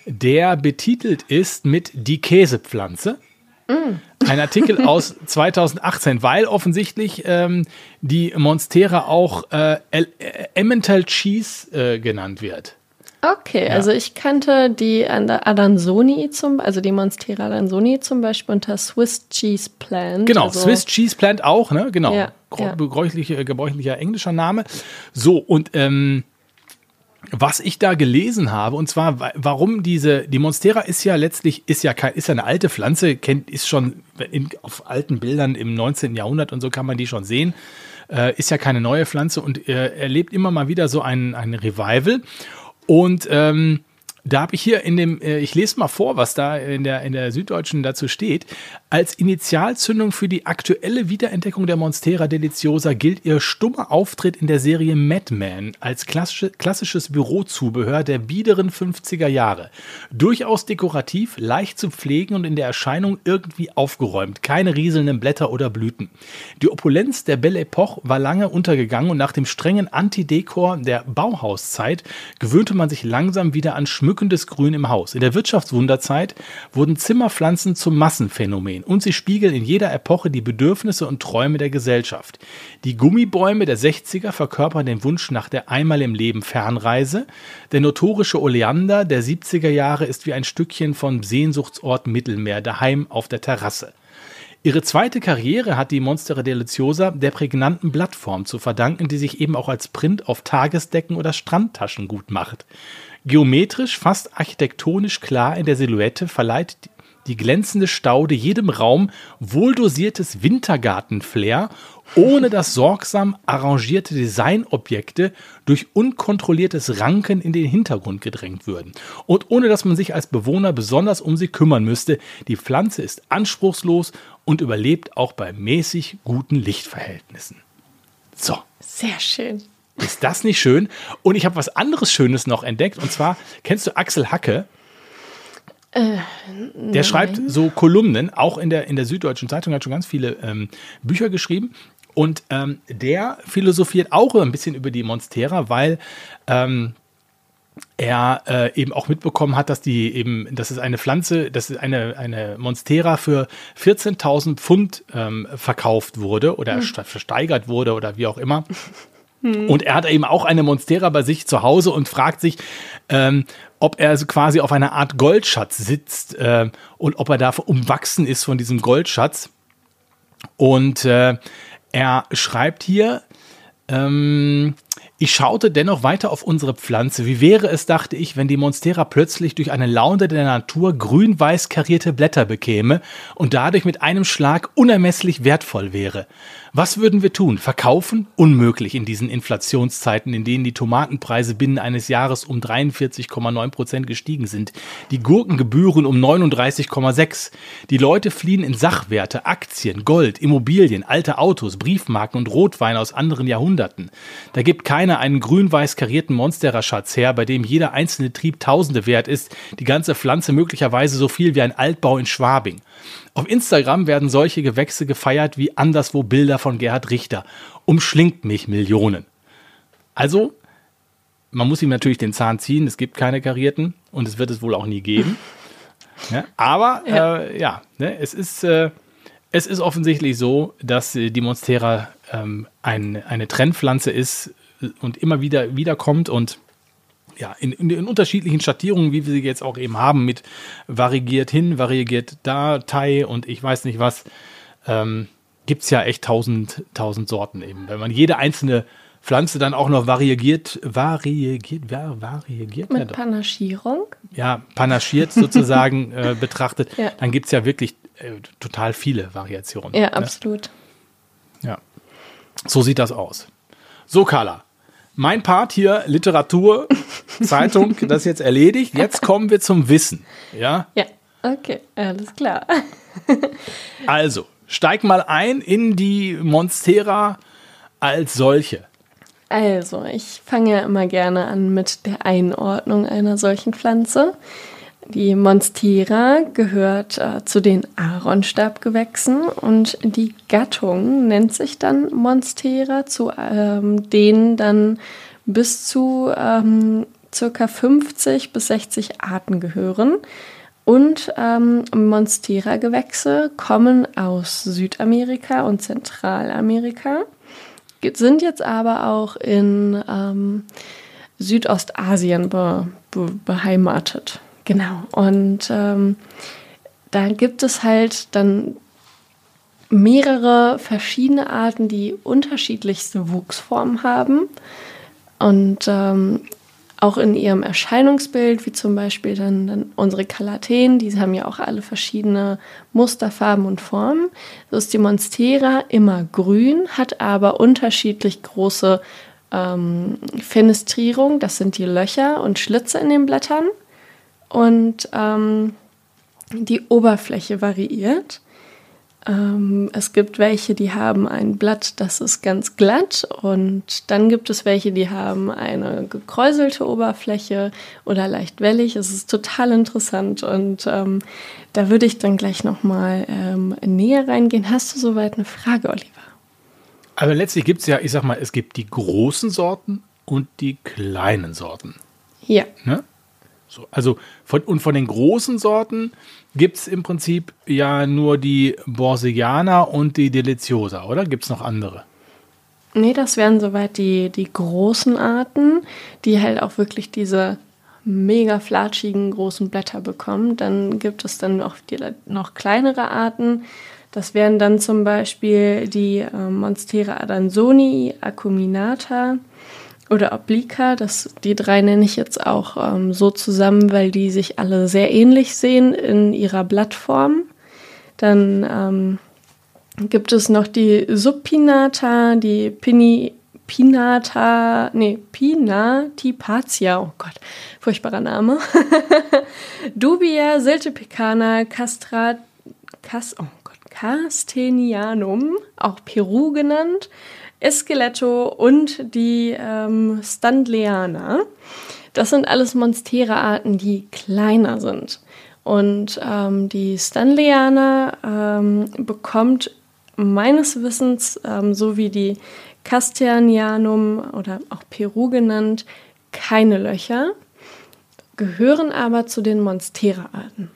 S3: der betitelt ist mit Die Käsepflanze. Ein Artikel aus 2018, weil offensichtlich ähm, die Monstera auch äh, äh, Emmental Cheese äh, genannt wird.
S2: Okay, also ich kannte die Ad- Adansoni zum, also die Monstera Adansoni zum Beispiel unter Swiss Cheese Plant.
S3: Genau,
S2: also,
S3: Swiss Cheese Plant auch, ne? Genau.
S2: Ja, ja.
S3: Gebräuchliche, gebräuchlicher englischer Name. So, und ähm, was ich da gelesen habe, und zwar, wa- warum diese, die Monstera ist ja letztlich, ist ja kein, ist ja eine alte Pflanze, kennt, ist schon in, auf alten Bildern im 19. Jahrhundert und so kann man die schon sehen. Äh, ist ja keine neue Pflanze und äh, erlebt immer mal wieder so ein, ein Revival. Und ähm, da habe ich hier in dem, äh, ich lese mal vor, was da in der, in der Süddeutschen dazu steht. Als Initialzündung für die aktuelle Wiederentdeckung der Monstera Deliciosa gilt ihr stummer Auftritt in der Serie Madman als klassische, klassisches Bürozubehör der biederen 50er Jahre. Durchaus dekorativ, leicht zu pflegen und in der Erscheinung irgendwie aufgeräumt. Keine rieselnden Blätter oder Blüten. Die Opulenz der Belle Epoche war lange untergegangen und nach dem strengen Antidekor der Bauhauszeit gewöhnte man sich langsam wieder an schmückendes Grün im Haus. In der Wirtschaftswunderzeit wurden Zimmerpflanzen zum Massenphänomen und sie spiegeln in jeder Epoche die Bedürfnisse und Träume der Gesellschaft. Die Gummibäume der 60er verkörpern den Wunsch nach der einmal im Leben Fernreise. Der notorische Oleander der 70er Jahre ist wie ein Stückchen vom Sehnsuchtsort Mittelmeer daheim auf der Terrasse. Ihre zweite Karriere hat die Monstera Deliciosa der prägnanten Blattform zu verdanken, die sich eben auch als Print auf Tagesdecken oder Strandtaschen gut macht. Geometrisch, fast architektonisch klar in der Silhouette verleiht die glänzende Staude jedem Raum wohldosiertes Wintergarten-Flair, ohne dass sorgsam arrangierte Designobjekte durch unkontrolliertes Ranken in den Hintergrund gedrängt würden. Und ohne dass man sich als Bewohner besonders um sie kümmern müsste. Die Pflanze ist anspruchslos und überlebt auch bei mäßig guten Lichtverhältnissen. So.
S2: Sehr schön.
S3: Ist das nicht schön? Und ich habe was anderes Schönes noch entdeckt. Und zwar, kennst du Axel Hacke?
S2: Äh,
S3: Der schreibt so Kolumnen, auch in der, in der Süddeutschen Zeitung, hat schon ganz viele ähm, Bücher geschrieben. Und ähm, der philosophiert auch ein bisschen über die Monstera, weil ähm, er äh, eben auch mitbekommen hat, dass die eben, dass es eine Pflanze, dass es eine, eine Monstera für 14.000 Pfund ähm, verkauft wurde oder
S2: Hm.
S3: sta- versteigert wurde oder wie auch immer. Und er hat eben auch eine Monstera bei sich zu Hause und fragt sich, ähm, ob er quasi auf einer Art Goldschatz sitzt äh, und ob er dafür umwachsen ist von diesem Goldschatz. Und äh, er schreibt hier, ähm, ich schaute dennoch weiter auf unsere Pflanze. Wie wäre es, dachte ich, wenn die Monstera plötzlich durch eine Laune der Natur grün-weiß karierte Blätter bekäme und dadurch mit einem Schlag unermesslich wertvoll wäre? Was würden wir tun? Verkaufen? Unmöglich in diesen Inflationszeiten, in denen die Tomatenpreise binnen eines Jahres um 43,9 Prozent gestiegen sind. Die Gurkengebühren um 39,6. Die Leute fliehen in Sachwerte, Aktien, Gold, Immobilien, alte Autos, Briefmarken und Rotwein aus anderen Jahrhunderten. Da gibt keiner einen grün-weiß karierten Monstera-Schatz her, bei dem jeder einzelne Trieb Tausende wert ist, die ganze Pflanze möglicherweise so viel wie ein Altbau in Schwabing. Auf Instagram werden solche Gewächse gefeiert wie anderswo Bilder von Gerhard Richter. Umschlingt mich Millionen. Also, man muss ihm natürlich den Zahn ziehen, es gibt keine karierten und es wird es wohl auch nie geben. Ja, aber ja, äh, ja ne, es, ist, äh, es ist offensichtlich so, dass äh, die Monstera ähm, ein, eine Trendpflanze ist und immer wieder wiederkommt und ja, in, in, in unterschiedlichen Schattierungen, wie wir sie jetzt auch eben haben, mit variegiert hin, variegiert da, Thai und ich weiß nicht was, ähm, gibt es ja echt tausend, tausend Sorten eben. Wenn man jede einzelne Pflanze dann auch noch variegiert, variegiert, var, variegiert, ja,
S2: Mit
S3: doch.
S2: Panascherung.
S3: ja, panaschiert sozusagen äh, betrachtet,
S2: Ja.
S3: dann gibt es ja wirklich äh, total viele Variationen.
S2: Ja,
S3: ne?
S2: absolut.
S3: Ja. So sieht das aus. So, Carla. Mein Part hier, Literatur, Zeitung, das ist jetzt erledigt. Jetzt kommen wir zum Wissen. Ja,
S2: Ja, okay, alles klar.
S3: also, steig mal ein in die Monstera als solche.
S2: Also, ich fange ja immer gerne an mit der Einordnung einer solchen Pflanze. Die Monstera gehört äh, zu den Aaronstabgewächsen und die Gattung nennt sich dann Monstera, zu ähm, denen dann bis zu ähm, circa 50 bis 60 Arten gehören. Und ähm, Monstera-Gewächse kommen aus Südamerika und Zentralamerika sind jetzt aber auch in ähm, Südostasien be be beheimatet. Genau. Und ähm, da gibt es halt dann mehrere verschiedene Arten, die unterschiedlichste Wuchsformen haben. Und ähm, auch in ihrem Erscheinungsbild, wie zum Beispiel dann, dann unsere Kalateen, die haben ja auch alle verschiedene Musterfarben und Formen. So ist die Monstera immer grün, hat aber unterschiedlich große ähm, Fenestrierung, das sind die Löcher und Schlitze in den Blättern. Und ähm, die Oberfläche variiert. Ähm, es gibt welche, die haben ein Blatt, das ist ganz glatt und dann gibt es welche, die haben eine gekräuselte Oberfläche oder leicht wellig. Es ist total interessant und ähm, da würde ich dann gleich nochmal ähm, näher reingehen. Hast du soweit eine Frage, Oliver?
S3: Aber letztlich gibt es ja, ich sag mal, es gibt die großen Sorten und die kleinen Sorten.
S2: Ja,
S3: Ne? So, also von, und von den großen Sorten gibt es im Prinzip ja nur die Borsiana und die Deliciosa, oder? Gibt es noch andere?
S2: nee, das wären soweit die, die großen Arten, die halt auch wirklich diese mega flatschigen großen Blätter bekommen. Dann gibt es dann noch, die, noch kleinere Arten. Das wären dann zum Beispiel die äh, Monstera adansoni, acuminata oder obliqua. Das, die drei nenne ich jetzt auch ähm, so zusammen, weil die sich alle sehr ähnlich sehen in ihrer Blattform. Dann ähm, gibt es noch die Subpinata, die Pini, Pinata, nee, Pinatipatia, oh Gott, furchtbarer Name. Dubia siltepecana castrat, cas, oh Castenianum, auch Peru genannt. Esqueleto und die ähm, Standleana. Das sind alles Monstera-Arten, die kleiner sind. Und ähm, die Stanleyana ähm, bekommt meines Wissens, ähm, so wie die Castellanianum oder auch Peru genannt, keine Löcher, gehören aber zu den Monstera-Arten.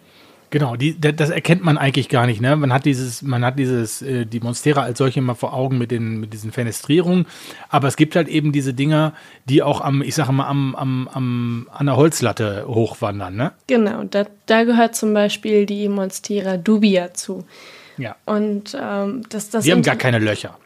S3: Genau, die, das erkennt man eigentlich gar nicht. Ne? Man hat dieses, man hat dieses, äh, die Monstera als solche immer vor Augen mit, den, mit diesen Fenestrierungen. Aber es gibt halt eben diese Dinger, die auch am, ich sage mal, am, am, am, an der Holzlatte hochwandern. Ne?
S2: Genau, da, da gehört zum Beispiel die Monstera dubia zu.
S3: Ja.
S2: Und ähm, das, das
S3: die haben gar keine Löcher.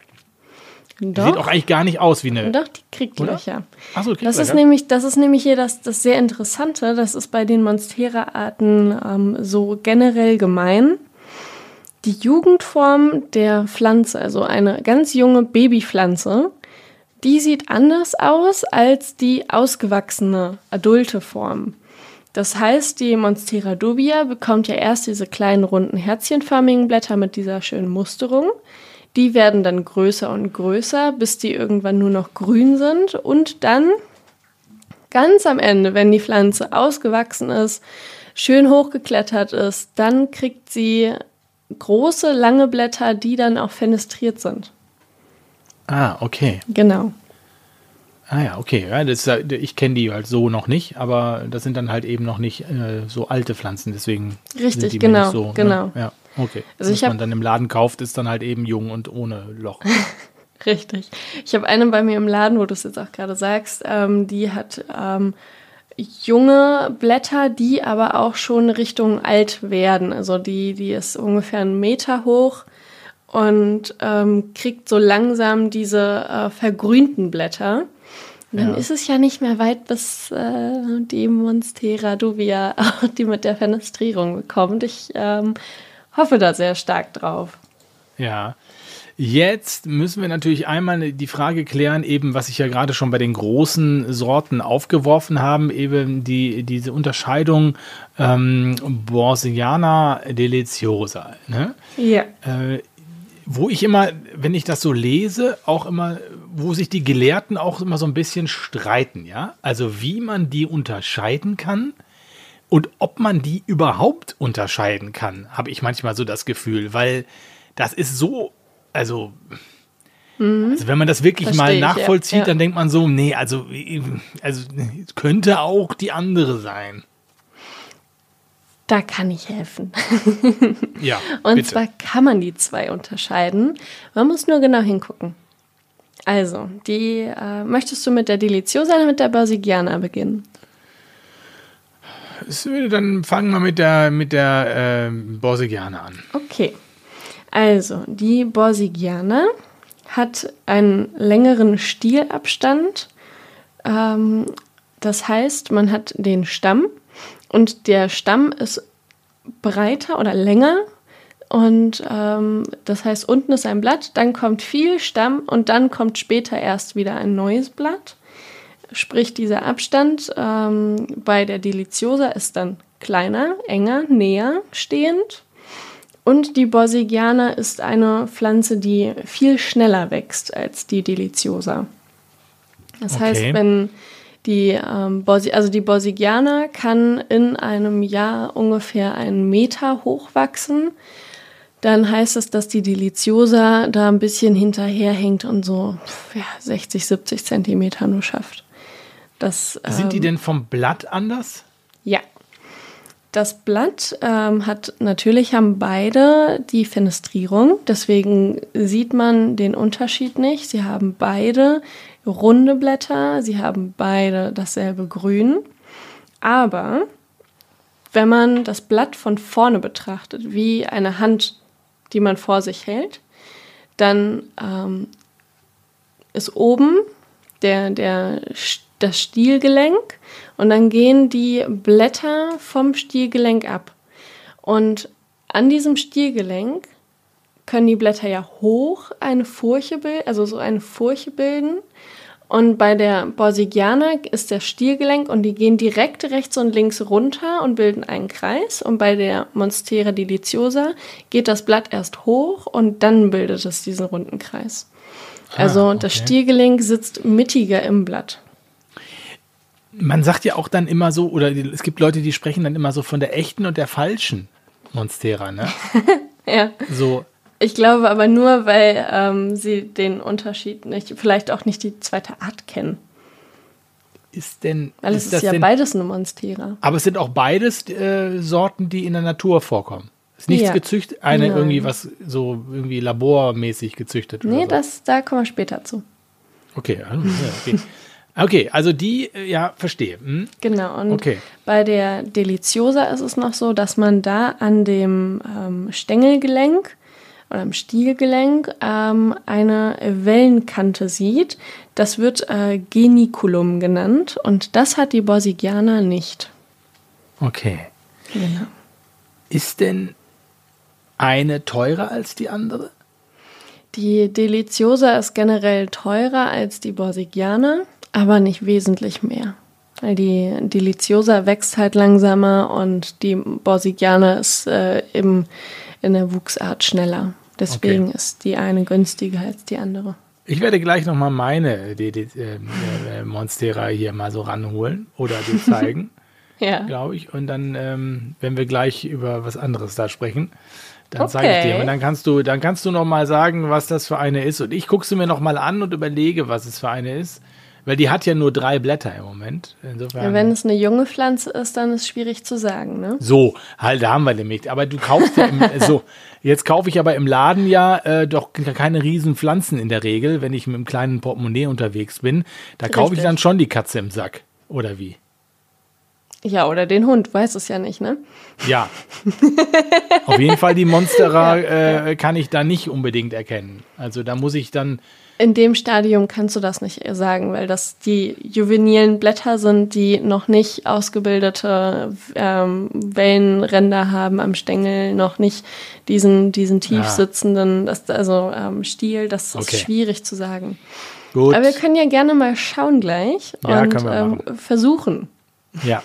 S2: Doch.
S3: Sieht auch eigentlich gar nicht aus wie eine.
S2: Doch, die kriegt
S3: Oder?
S2: Löcher.
S3: Ach so, kriegt
S2: Das ist
S3: Löcher?
S2: nämlich, das ist nämlich hier das, das sehr Interessante. Das ist bei den Monstera-Arten ähm, so generell gemein. Die Jugendform der Pflanze, also eine ganz junge Babypflanze, die sieht anders aus als die ausgewachsene adulte Form. Das heißt, die Monstera dubia bekommt ja erst diese kleinen runden herzchenförmigen Blätter mit dieser schönen Musterung. Die werden dann größer und größer, bis die irgendwann nur noch grün sind. Und dann, ganz am Ende, wenn die Pflanze ausgewachsen ist, schön hochgeklettert ist, dann kriegt sie große, lange Blätter, die dann auch fenestriert sind.
S3: Ah, okay.
S2: Genau.
S3: Ah ja, okay. Ja, das, ich kenne die halt so noch nicht, aber das sind dann halt eben noch nicht äh, so alte Pflanzen, deswegen
S2: Richtig,
S3: sind die
S2: genau,
S3: so.
S2: genau.
S3: Ne? Ja, okay.
S2: Also
S3: Was man dann im Laden kauft, ist dann halt eben jung und ohne Loch.
S2: Richtig. Ich habe eine bei mir im Laden, wo du es jetzt auch gerade sagst, ähm, die hat ähm, junge Blätter, die aber auch schon Richtung alt werden. Also die, die ist ungefähr einen Meter hoch und ähm, kriegt so langsam diese äh, vergrünten Blätter. Und dann
S3: Ja.
S2: ist es ja nicht mehr weit, bis äh, die Monstera duvia auch die mit der Fenestrierung bekommt. Ich ähm, hoffe da sehr stark drauf.
S3: Ja. Jetzt müssen wir natürlich einmal die Frage klären, eben was ich ja gerade schon bei den großen Sorten aufgeworfen haben, eben die, diese Unterscheidung ähm, Borsiana deliciosa. Ne?
S2: Ja.
S3: Äh, wo ich immer, wenn ich das so lese, auch immer, wo sich die Gelehrten auch immer so ein bisschen streiten, ja? Also wie man die unterscheiden kann und ob man die überhaupt unterscheiden kann, habe ich manchmal so das Gefühl, weil das ist so, also, also wenn man das wirklich
S2: Mhm. Versteh
S3: mal
S2: ich, ja,
S3: nachvollzieht,
S2: ja.
S3: dann denkt man so, nee, also, also es könnte auch die andere sein.
S2: Da kann ich helfen.
S3: Ja,
S2: Und
S3: bitte.
S2: zwar kann man die zwei unterscheiden. Man muss nur genau hingucken. Also, die äh, möchtest du mit der Deliciosa oder mit der Borsigiana beginnen?
S3: Es würde dann fangen wir mit der mit der ähm, Borsigiana an.
S2: Okay. Also, die Borsigiana hat einen längeren Stielabstand. Ähm, das heißt, man hat den Stamm und der Stamm ist breiter oder länger. Und ähm, das heißt, unten ist ein Blatt, dann kommt viel Stamm und dann kommt später erst wieder ein neues Blatt. Sprich, dieser Abstand ähm, bei der Deliciosa ist dann kleiner, enger, näher stehend. Und die Borsigiana ist eine Pflanze, die viel schneller wächst als die Deliciosa. Das
S3: Okay.
S2: heißt, wenn die, ähm, Borsi also die Borsigiana kann in einem Jahr ungefähr einen Meter hoch wachsen, dann heißt es, dass die Deliciosa da ein bisschen hinterherhängt und so ja, 60, 70 Zentimeter nur schafft. Das,
S3: Sind die
S2: ähm,
S3: denn vom Blatt anders?
S2: ja. Das Blatt ähm, hat natürlich haben beide die Fenestrierung, deswegen sieht man den Unterschied nicht. Sie haben beide runde Blätter, sie haben beide dasselbe Grün, aber wenn man das Blatt von vorne betrachtet, wie eine Hand, die man vor sich hält, dann ähm, ist oben der, der, das Stielgelenk und dann gehen die Blätter vom Stielgelenk ab. Und an diesem Stielgelenk können die Blätter ja hoch eine Furche bilden, also so eine Furche bilden. Und bei der Borsigiana ist der Stielgelenk und die gehen direkt rechts und links runter und bilden einen Kreis. Und bei der Monstera deliciosa geht das Blatt erst hoch und dann bildet es diesen runden Kreis. Also
S3: Ah,
S2: das
S3: okay.
S2: Stielgelenk sitzt mittiger im Blatt.
S3: Man sagt ja auch dann immer so, oder es gibt Leute, die sprechen dann immer so von der echten und der falschen Monstera, ne?
S2: Ja.
S3: So,
S2: Ich glaube aber nur, weil ähm, sie den Unterschied nicht, vielleicht auch nicht die zweite Art kennen.
S3: ist denn.
S2: Weil es
S3: ist
S2: ist, ja
S3: denn,
S2: beides eine Monstera.
S3: Aber es sind auch beides äh, Sorten, die in der Natur vorkommen. Ist nichts
S2: Ja.
S3: gezüchtet, eine
S2: Nein.
S3: irgendwie was so irgendwie labormäßig gezüchtet
S2: Nee,
S3: oder so.
S2: das, da kommen wir später zu.
S3: Okay, also, okay. Okay, also die, äh, ja, verstehe. Hm?
S2: Genau. Und
S3: Okay.
S2: bei der Deliciosa ist es noch so, dass man da an dem ähm, Stängelgelenk oder am Stielgelenk ähm, eine Wellenkante sieht. Das wird äh, Geniculum genannt und das hat die Borsigiana nicht.
S3: Okay.
S2: Genau.
S3: Ist denn eine teurer als die andere?
S2: Die Deliciosa ist generell teurer als die Borsigiana, aber nicht wesentlich mehr. Weil die Deliciosa wächst halt langsamer und die Borsigiana ist äh, im, in der Wuchsart schneller. Deswegen
S3: Okay.
S2: ist die eine günstiger als die andere.
S3: Ich werde gleich nochmal meine die, die, äh, äh, Monstera hier mal so ranholen oder dir zeigen,
S2: Ja.
S3: glaube ich. Und dann, ähm, wenn wir gleich über was anderes da sprechen, dann zeige ich
S2: Okay.
S3: dir. Und dann kannst du, dann kannst du noch mal sagen, was das für eine ist. Und ich gucke sie mir noch mal an und überlege, was es für eine ist. Weil die hat ja nur drei Blätter im Moment. Insofern.
S2: Ja, wenn es eine junge Pflanze ist, dann ist es schwierig zu sagen, ne?
S3: So, halt, da haben wir nämlich. Aber du kaufst ja im, so, jetzt kaufe ich aber im Laden ja äh, doch keine riesen Pflanzen in der Regel, wenn ich mit einem kleinen Portemonnaie unterwegs bin. Da kaufe ich
S2: Richtig.
S3: dann schon die Katze im Sack. Oder wie?
S2: Ja, oder den Hund, weiß es ja nicht, ne?
S3: Ja. Auf jeden Fall die Monstera äh, kann ich da nicht unbedingt erkennen. Also da muss ich dann.
S2: In dem Stadium kannst du das nicht sagen, weil das die juvenilen Blätter sind, die noch nicht ausgebildete ähm, Wellenränder haben am Stängel, noch nicht diesen, diesen tief
S3: Ah.
S2: sitzenden, das, also ähm, Stiel. Das ist
S3: Okay.
S2: schwierig zu sagen.
S3: Gut.
S2: Aber wir können ja gerne mal schauen gleich
S3: Ja,
S2: und
S3: können wir
S2: ähm, versuchen.
S3: Ja.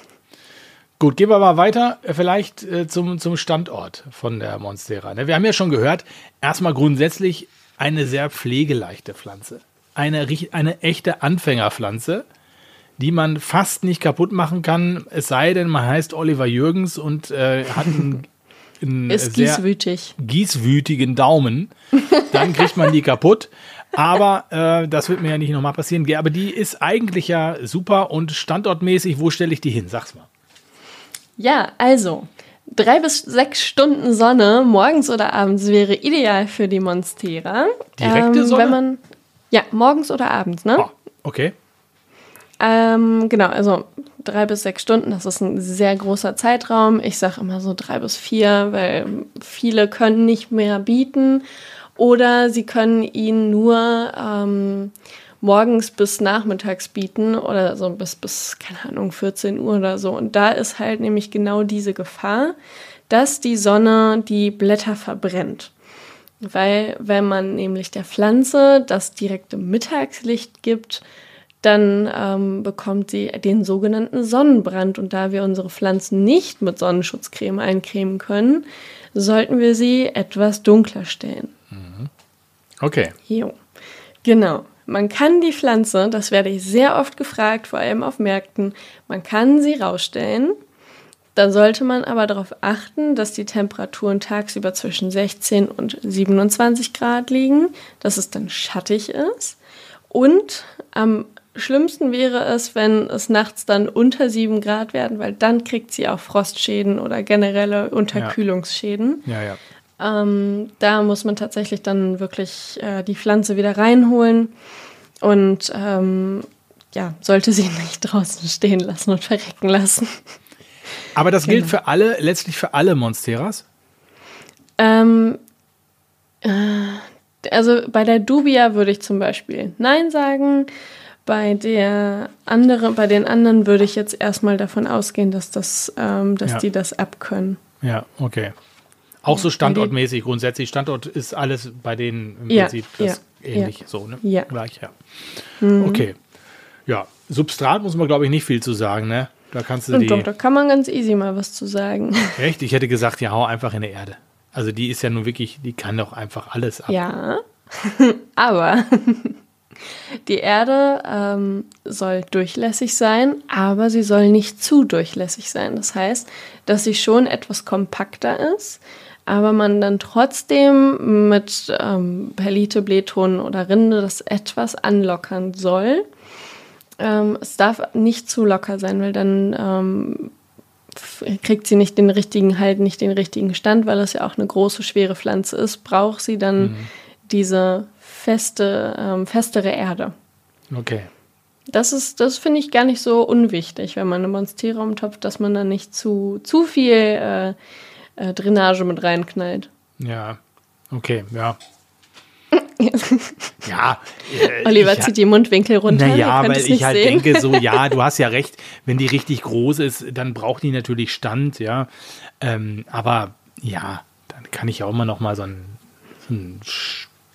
S3: Gut, gehen wir mal weiter, äh, vielleicht äh, zum, zum Standort von der Monstera. Ne? Wir haben ja schon gehört, erstmal grundsätzlich eine sehr pflegeleichte Pflanze. Eine, eine echte Anfängerpflanze, die man fast nicht kaputt machen kann, es sei denn, man heißt Oliver Jürgens und äh, hat einen, einen
S2: Ist
S3: sehr
S2: gießwütig.
S3: gießwütigen Daumen. Dann kriegt man die kaputt. Aber äh, das wird mir ja nicht nochmal passieren. Aber die ist eigentlich ja super und standortmäßig, wo stelle ich die hin? Sag's mal.
S2: Ja, also drei bis sechs Stunden Sonne morgens oder abends wäre ideal für die Monstera.
S3: Direkte Sonne?
S2: Wenn man, ja, morgens oder abends, ne?
S3: Oh, okay.
S2: Ähm, genau, also drei bis sechs Stunden, das ist ein sehr großer Zeitraum. Ich sage immer so drei bis vier, weil viele können nicht mehr bieten oder sie können ihn nur ähm, morgens bis nachmittags bieten oder so bis, bis, keine Ahnung, 14 Uhr oder so. Und da ist halt nämlich genau diese Gefahr, dass die Sonne die Blätter verbrennt. Weil wenn man nämlich der Pflanze das direkte Mittagslicht gibt, dann ähm, bekommt sie den sogenannten Sonnenbrand. Und da wir unsere Pflanzen nicht mit Sonnenschutzcreme eincremen können, sollten wir sie etwas dunkler stellen.
S3: Okay.
S2: Jo. Genau. Man kann die Pflanze, das werde ich sehr oft gefragt, vor allem auf Märkten, man kann sie rausstellen. Da sollte man aber darauf achten, dass die Temperaturen tagsüber zwischen 16 und 27 Grad liegen, dass es dann schattig ist. Und am schlimmsten wäre es, wenn es nachts dann unter 7 Grad werden, weil dann kriegt sie auch Frostschäden oder generelle Unterkühlungsschäden.
S3: Ja, ja.
S2: Ähm, da muss man tatsächlich dann wirklich äh, die Pflanze wieder reinholen und ähm, ja, sollte sie nicht draußen stehen lassen und verrecken lassen.
S3: Aber das gilt
S2: Genau.
S3: für alle, letztlich für alle Monsteras.
S2: Ähm, äh, also bei der Dubia würde ich zum Beispiel Nein sagen. Bei der andere, bei den anderen würde ich jetzt erstmal davon ausgehen, dass das, ähm, dass
S3: Ja.
S2: die das abkönnen.
S3: Ja, okay. Auch so standortmäßig grundsätzlich. Standort ist alles bei denen im
S2: Ja,
S3: Prinzip das
S2: ja,
S3: ähnlich
S2: ja.
S3: so, ne?
S2: Ja.
S3: Gleich, ja. Okay. Ja, Substrat muss man, glaube ich, nicht viel zu sagen, ne? Da kannst du
S2: Und
S3: die.
S2: doch, da kann man ganz easy mal was zu sagen.
S3: Echt? Ich hätte gesagt, ja, hau einfach in die Erde. Also die ist ja nun wirklich, die kann doch einfach alles ab.
S2: ja. aber die Erde ähm, soll durchlässig sein, aber sie soll nicht zu durchlässig sein. Das heißt, dass sie schon etwas kompakter ist, aber man dann trotzdem mit ähm, Perlite, Blähton oder Rinde das etwas anlockern soll. Ähm, es darf nicht zu locker sein, weil dann ähm, kriegt sie nicht den richtigen Halt, nicht den richtigen Stand, weil es ja auch eine große, schwere Pflanze ist, braucht sie dann mhm. diese feste, ähm, festere Erde.
S3: Okay.
S2: Das ist, das finde ich gar nicht so unwichtig, wenn man eine Monstera umtopft, dass man da nicht zu, zu viel äh, äh, Drainage mit reinknallt.
S3: Ja, okay, ja. ja.
S2: Äh, Oliver ich, zieht die Mundwinkel runter.
S3: Naja, weil ich halt sehen. denke, so, ja, du hast ja recht, wenn die richtig groß ist, dann braucht die natürlich Stand, ja. Ähm, aber ja, dann kann ich ja auch immer noch mal so ein, so ein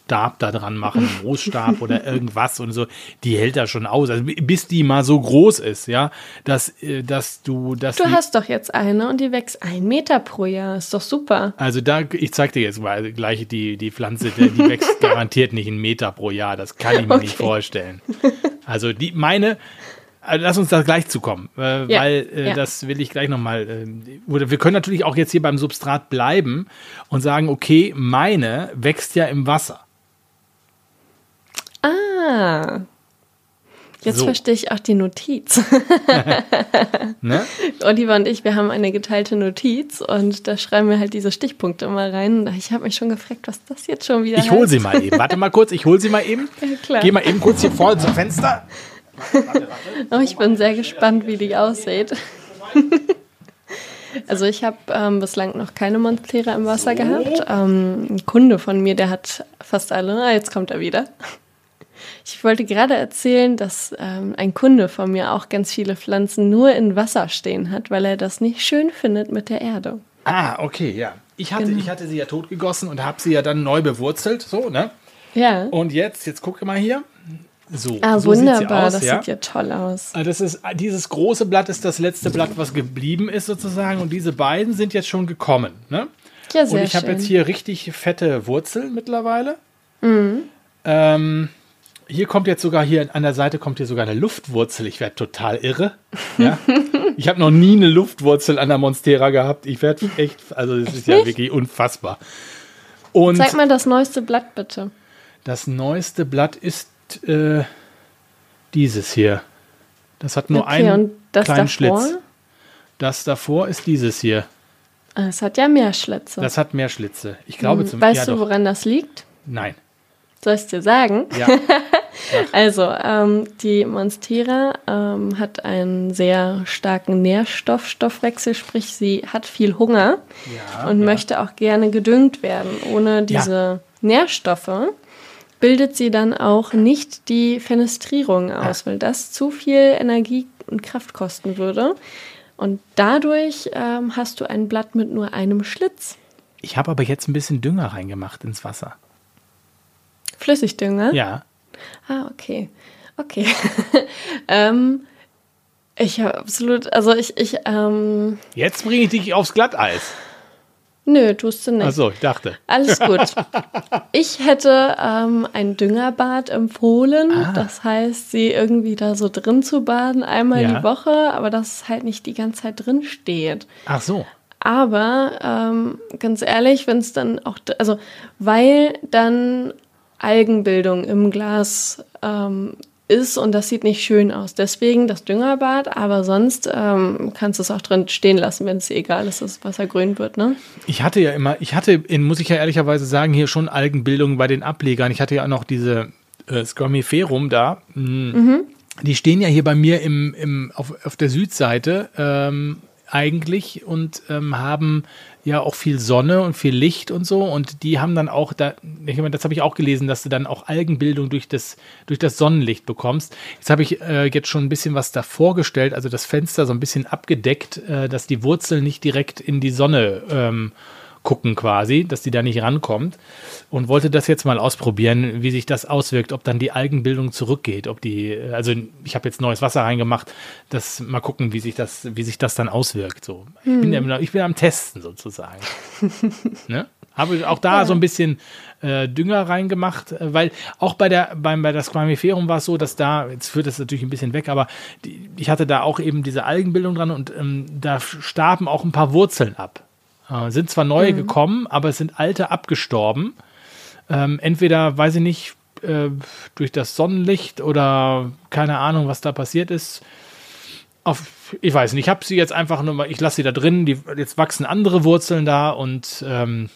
S3: Stab da dran machen, Moosstab oder irgendwas und so, die hält da schon aus. Also bis die mal so groß ist, ja, dass, äh, dass du. Dass
S2: du hast doch jetzt eine und die wächst ein Meter pro Jahr. Ist doch super.
S3: Also da, ich zeig dir jetzt mal gleich die, die Pflanze, die wächst garantiert nicht einen Meter pro Jahr. Das kann ich mir okay. nicht vorstellen. Also die meine. Also lass uns da gleich zukommen, äh, ja, weil äh, ja. das will ich gleich nochmal. Äh, oder wir können natürlich auch jetzt hier beim Substrat bleiben und sagen, okay, meine wächst ja im Wasser.
S2: Ah. Jetzt so. verstehe ich auch die Notiz. ne? Oliver und ich, wir haben eine geteilte Notiz und da schreiben wir halt diese Stichpunkte immer rein. Ich habe mich schon gefragt, was das jetzt schon wieder ist.
S3: Ich hole sie mal eben. Warte mal kurz, ich hole sie mal eben. Ja. Geh mal eben kurz hier vorne zum Fenster.
S2: Warte, warte, warte. Oh, ich bin sehr gespannt, wie die aussieht. Also ich habe ähm, bislang noch keine Monstera im Wasser gehabt. Ähm, ein Kunde von mir, der hat fast alle. Ah, jetzt kommt er wieder. Ich wollte gerade erzählen, dass ähm, ein Kunde von mir auch ganz viele Pflanzen nur in Wasser stehen hat, weil er das nicht schön findet mit der Erde.
S3: Ah, okay, ja. Ich hatte, genau. ich hatte sie ja totgegossen und habe sie ja dann neu bewurzelt, so, ne?
S2: Ja.
S3: Und jetzt, jetzt gucke mal hier. So,
S2: ah,
S3: so
S2: wunderbar, aus, das ja? sieht ja toll aus.
S3: Ah, das ist, dieses große Blatt ist das letzte Blatt, was geblieben ist sozusagen. Und diese beiden sind jetzt schon gekommen. Ne?
S2: Ja, sehr
S3: Und ich
S2: habe
S3: jetzt hier richtig fette Wurzeln mittlerweile. Mhm. Ähm, hier kommt jetzt sogar hier an der Seite kommt hier sogar eine Luftwurzel. Ich werde total irre. Ja? ich habe noch nie eine Luftwurzel an der Monstera gehabt. Ich werde echt, also das ist ja wirklich unfassbar.
S2: Und Zeig mal das neueste Blatt bitte.
S3: Das neueste Blatt ist äh, dieses hier. Das hat nur okay, einen kleinen davor? Schlitz. Das davor ist dieses hier.
S2: Ah, es hat ja mehr Schlitze.
S3: Das hat mehr Schlitze. Ich glaube hm.
S2: zum Weißt ja, du, woran das liegt?
S3: Nein.
S2: Soll ich es dir sagen?
S3: Ja.
S2: also, ähm, die Monstera ähm, hat einen sehr starken Nährstoffstoffwechsel, sprich, sie hat viel Hunger ja, und ja. möchte auch gerne gedüngt werden. Ohne diese ja. Nährstoffe bildet sie dann auch nicht die Fenestrierung aus, weil das zu viel Energie und Kraft kosten würde. Und dadurch ähm, hast du ein Blatt mit nur einem Schlitz.
S3: Ich habe aber jetzt ein bisschen Dünger reingemacht ins Wasser.
S2: Flüssigdünger?
S3: Ja.
S2: Ah, okay. Okay. ähm, ich habe absolut, also ich, ich, ähm,
S3: Jetzt bringe ich dich aufs Glatteis.
S2: Nö, tust du nicht.
S3: Achso, ich dachte.
S2: Alles gut. Ich hätte ähm, ein Düngerbad empfohlen. Ah. Das heißt, sie irgendwie da so drin zu baden, einmal ja. die Woche, aber dass es halt nicht die ganze Zeit drin steht.
S3: Ach so.
S2: Aber ähm, ganz ehrlich, wenn es dann auch, also weil dann Algenbildung im Glas ähm, ist und das sieht nicht schön aus. Deswegen das Düngerbad, aber sonst ähm, kannst du es auch drin stehen lassen, wenn es dir egal ist, dass das Wasser grün wird. Ne?
S3: Ich hatte ja immer, ich hatte, in, muss ich ja ehrlicherweise sagen, hier schon Algenbildung bei den Ablegern. Ich hatte ja auch noch diese äh, Scormiferum da. Mhm. Mhm. Die stehen ja hier bei mir im, im, auf, auf der Südseite ähm, eigentlich und ähm, haben ja auch viel Sonne und viel Licht und so. Und die haben dann auch, da, ich meine, das habe ich auch gelesen, dass du dann auch Algenbildung durch das, durch das Sonnenlicht bekommst. Jetzt habe ich äh, jetzt schon ein bisschen was davor gestellt, also das Fenster so ein bisschen abgedeckt, äh, dass die Wurzel nicht direkt in die Sonne ähm, gucken quasi, dass die da nicht rankommt und wollte das jetzt mal ausprobieren, wie sich das auswirkt, ob dann die Algenbildung zurückgeht, ob die, also ich habe jetzt neues Wasser reingemacht, das mal gucken, wie sich das, wie sich das dann auswirkt. So, ich, bin, hm. ich bin am Testen sozusagen. ne? Habe auch da ja. so ein bisschen äh, Dünger reingemacht, äh, weil auch bei der beim bei der Squamiferum war es so, dass da jetzt führt das natürlich ein bisschen weg, aber die, ich hatte da auch eben diese Algenbildung dran und ähm, da starben auch ein paar Wurzeln ab. Äh, sind zwar neue mhm. gekommen, aber es sind alte abgestorben. Ähm, entweder weiß ich nicht äh, durch das Sonnenlicht oder keine Ahnung, was da passiert ist. Auf, ich weiß nicht, ich habe sie jetzt einfach nur mal, ich lasse sie da drin, die, jetzt wachsen andere Wurzeln da und ähm,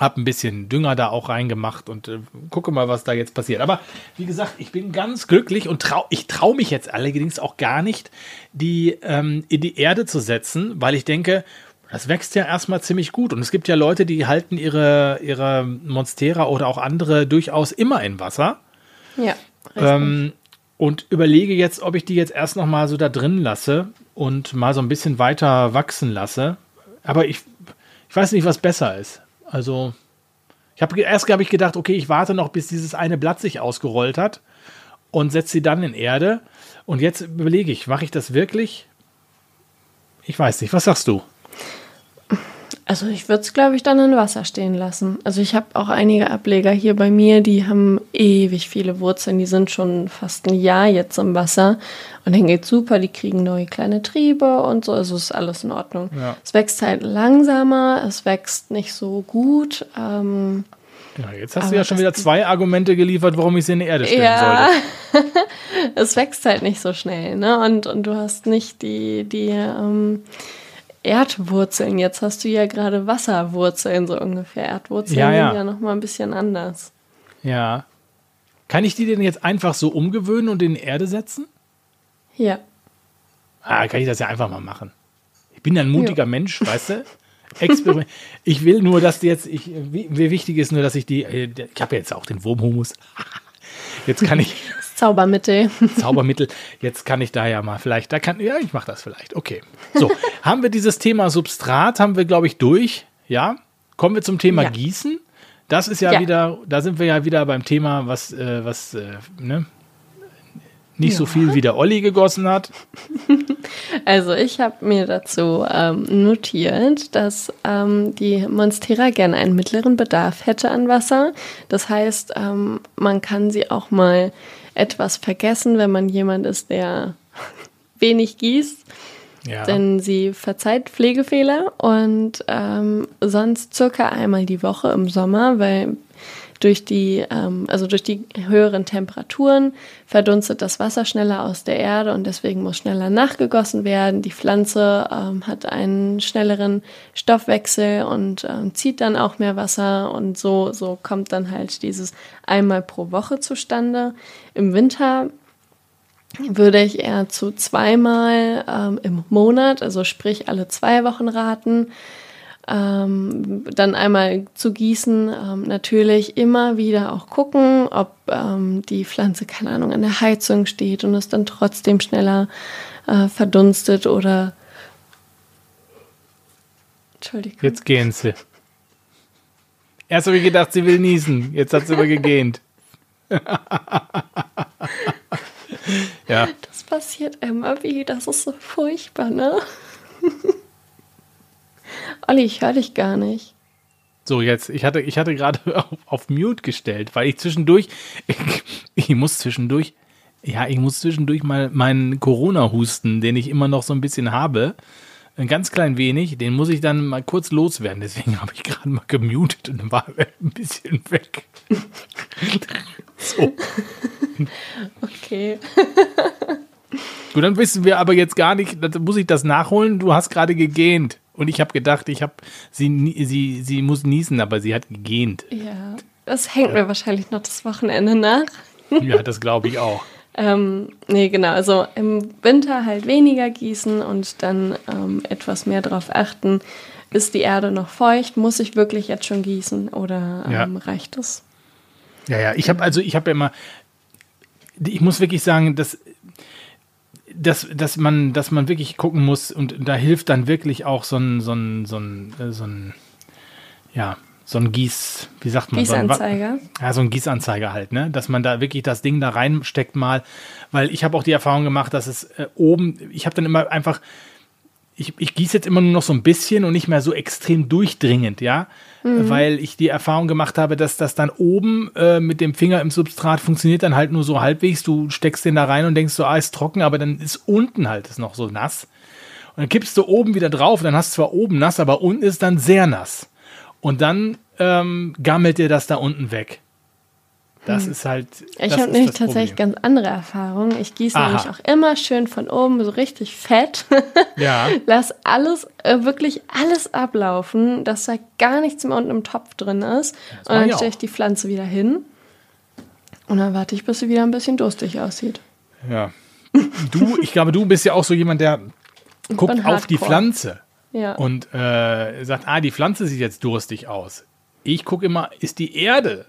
S3: habe ein bisschen Dünger da auch reingemacht und äh, gucke mal, was da jetzt passiert. Aber wie gesagt, ich bin ganz glücklich und trau, ich traue mich jetzt allerdings auch gar nicht, die ähm, in die Erde zu setzen, weil ich denke, das wächst ja erstmal ziemlich gut. Und es gibt ja Leute, die halten ihre, ihre Monstera oder auch andere durchaus immer in Wasser.
S2: Ja.
S3: Ähm, und überlege jetzt, ob ich die jetzt erst noch mal so da drin lasse und mal so ein bisschen weiter wachsen lasse. Aber ich, ich weiß nicht, was besser ist. Also, ich habe erst habe ich gedacht, okay, ich warte noch, bis dieses eine Blatt sich ausgerollt hat und setze sie dann in Erde. Und jetzt überlege ich, mache ich das wirklich? Ich weiß nicht. Was sagst du?
S2: Also ich würde es, glaube ich, dann in Wasser stehen lassen. Also ich habe auch einige Ableger hier bei mir, die haben ewig viele Wurzeln, die sind schon fast ein Jahr jetzt im Wasser und dann geht super, die kriegen neue kleine Triebe und so, also ist alles in Ordnung. Ja. Es wächst halt langsamer, es wächst nicht so gut. Ähm,
S3: ja, jetzt hast du ja schon wieder zwei Argumente geliefert, warum ich sie in die Erde stellen ja. sollte.
S2: es wächst halt nicht so schnell, ne? Und, und du hast nicht die, die ähm, Erdwurzeln. Jetzt hast du ja gerade Wasserwurzeln, so ungefähr. Erdwurzeln ja, ja. sind ja nochmal ein bisschen anders.
S3: Ja. Kann ich die denn jetzt einfach so umgewöhnen und in Erde setzen?
S2: Ja.
S3: Ah, kann ich das ja einfach mal machen. Ich bin ja ein mutiger jo. Mensch, weißt du? Experiment. ich will nur, dass die jetzt, ich, wie, wie wichtig ist nur, dass ich die, äh, ich habe ja jetzt auch den Wurmhumus. Jetzt kann ich.
S2: Zaubermittel.
S3: Zaubermittel. Jetzt kann ich da ja mal vielleicht, da kann, ja, ich mache das vielleicht. Okay. So, haben wir dieses Thema Substrat, haben wir, glaube ich, durch. Ja. Kommen wir zum Thema ja. Gießen. Das ist ja, ja, wieder, da sind wir ja wieder beim Thema, was, äh, was, äh, ne? Nicht ja. so viel wie der Olli gegossen hat.
S2: Also ich habe mir dazu ähm, notiert, dass ähm, die Monstera gerne einen mittleren Bedarf hätte an Wasser. Das heißt, ähm, man kann sie auch mal etwas vergessen, wenn man jemand ist, der wenig gießt. Ja. Denn sie verzeiht Pflegefehler und ähm, sonst circa einmal die Woche im Sommer, weil durch die, ähm, also durch die höheren Temperaturen verdunstet das Wasser schneller aus der Erde und deswegen muss schneller nachgegossen werden. Die Pflanze ähm, hat einen schnelleren Stoffwechsel und ähm, zieht dann auch mehr Wasser und so, so kommt dann halt dieses einmal pro Woche zustande. Im Winter würde ich eher zu zweimal ähm, im Monat, also sprich alle zwei Wochen raten ähm, dann einmal zu gießen, ähm, natürlich immer wieder auch gucken, ob ähm, die Pflanze, keine Ahnung, an der Heizung steht und es dann trotzdem schneller äh, verdunstet oder.
S3: Entschuldigung. Jetzt gehen sie. Erst habe ich gedacht, sie will niesen. Jetzt hat sie aber gegähnt.
S2: ja. Das passiert immer wie, das ist so furchtbar, ne? Olli, ich höre dich gar nicht.
S3: So, jetzt, ich hatte, ich hatte gerade auf, auf, Mute gestellt, weil ich zwischendurch, ich, ich, muss zwischendurch, ja, ich muss zwischendurch mal meinen Corona-Husten, den ich immer noch so ein bisschen habe, ein ganz klein wenig, den muss ich dann mal kurz loswerden. Deswegen habe ich gerade mal gemutet und war ein bisschen weg.
S2: so. Okay.
S3: Gut, dann wissen wir aber jetzt gar nicht, dann muss ich das nachholen. Du hast gerade gegähnt. Und ich habe gedacht, ich habe sie, sie, sie muss niesen, aber sie hat gegähnt.
S2: Ja, das hängt mir wahrscheinlich noch das Wochenende nach.
S3: ja, das glaube ich auch.
S2: ähm, nee, genau. Also im Winter halt weniger gießen und dann ähm, etwas mehr darauf achten. Ist die Erde noch feucht? Muss ich wirklich jetzt schon gießen oder ähm, ja. reicht es?
S3: Ja, ja. Ich habe also, ich habe ja immer, ich muss wirklich sagen, dass dass, dass, man, dass man wirklich gucken muss und da hilft dann wirklich auch so ein, so ein, so ein, äh, so ein ja, so ein Gieß, wie sagt man?
S2: Gießanzeiger.
S3: So ein, ja, so ein Gießanzeiger halt, ne? Dass man da wirklich das Ding da reinsteckt mal, weil ich habe auch die Erfahrung gemacht, dass es äh, oben, ich habe dann immer einfach ich, ich gieße jetzt immer nur noch so ein bisschen und nicht mehr so extrem durchdringend, ja. Weil ich die Erfahrung gemacht habe, dass das dann oben äh, mit dem Finger im Substrat funktioniert dann halt nur so halbwegs. Du steckst den da rein und denkst so, ah, ist trocken, aber dann ist unten halt es noch so nass. Und dann kippst du oben wieder drauf, dann hast du zwar oben nass, aber unten ist dann sehr nass. Und dann ähm, gammelt dir das da unten weg. Das ist halt.
S2: Ich habe nämlich tatsächlich ganz andere Erfahrungen. Ich gieße nämlich auch immer schön von oben so richtig fett.
S3: Ja.
S2: Lass alles, äh, wirklich alles ablaufen, dass da gar nichts mehr unten im Topf drin ist.
S3: das
S2: und dann stelle ich die Pflanze wieder hin. Und dann warte ich, bis sie wieder ein bisschen durstig aussieht.
S3: Ja. Du, ich glaube, du bist ja auch so jemand, der guckt auf die. Pflanze
S2: Ja.
S3: und äh, sagt, ah, die Pflanze sieht jetzt durstig aus. Ich gucke immer, ist die Erde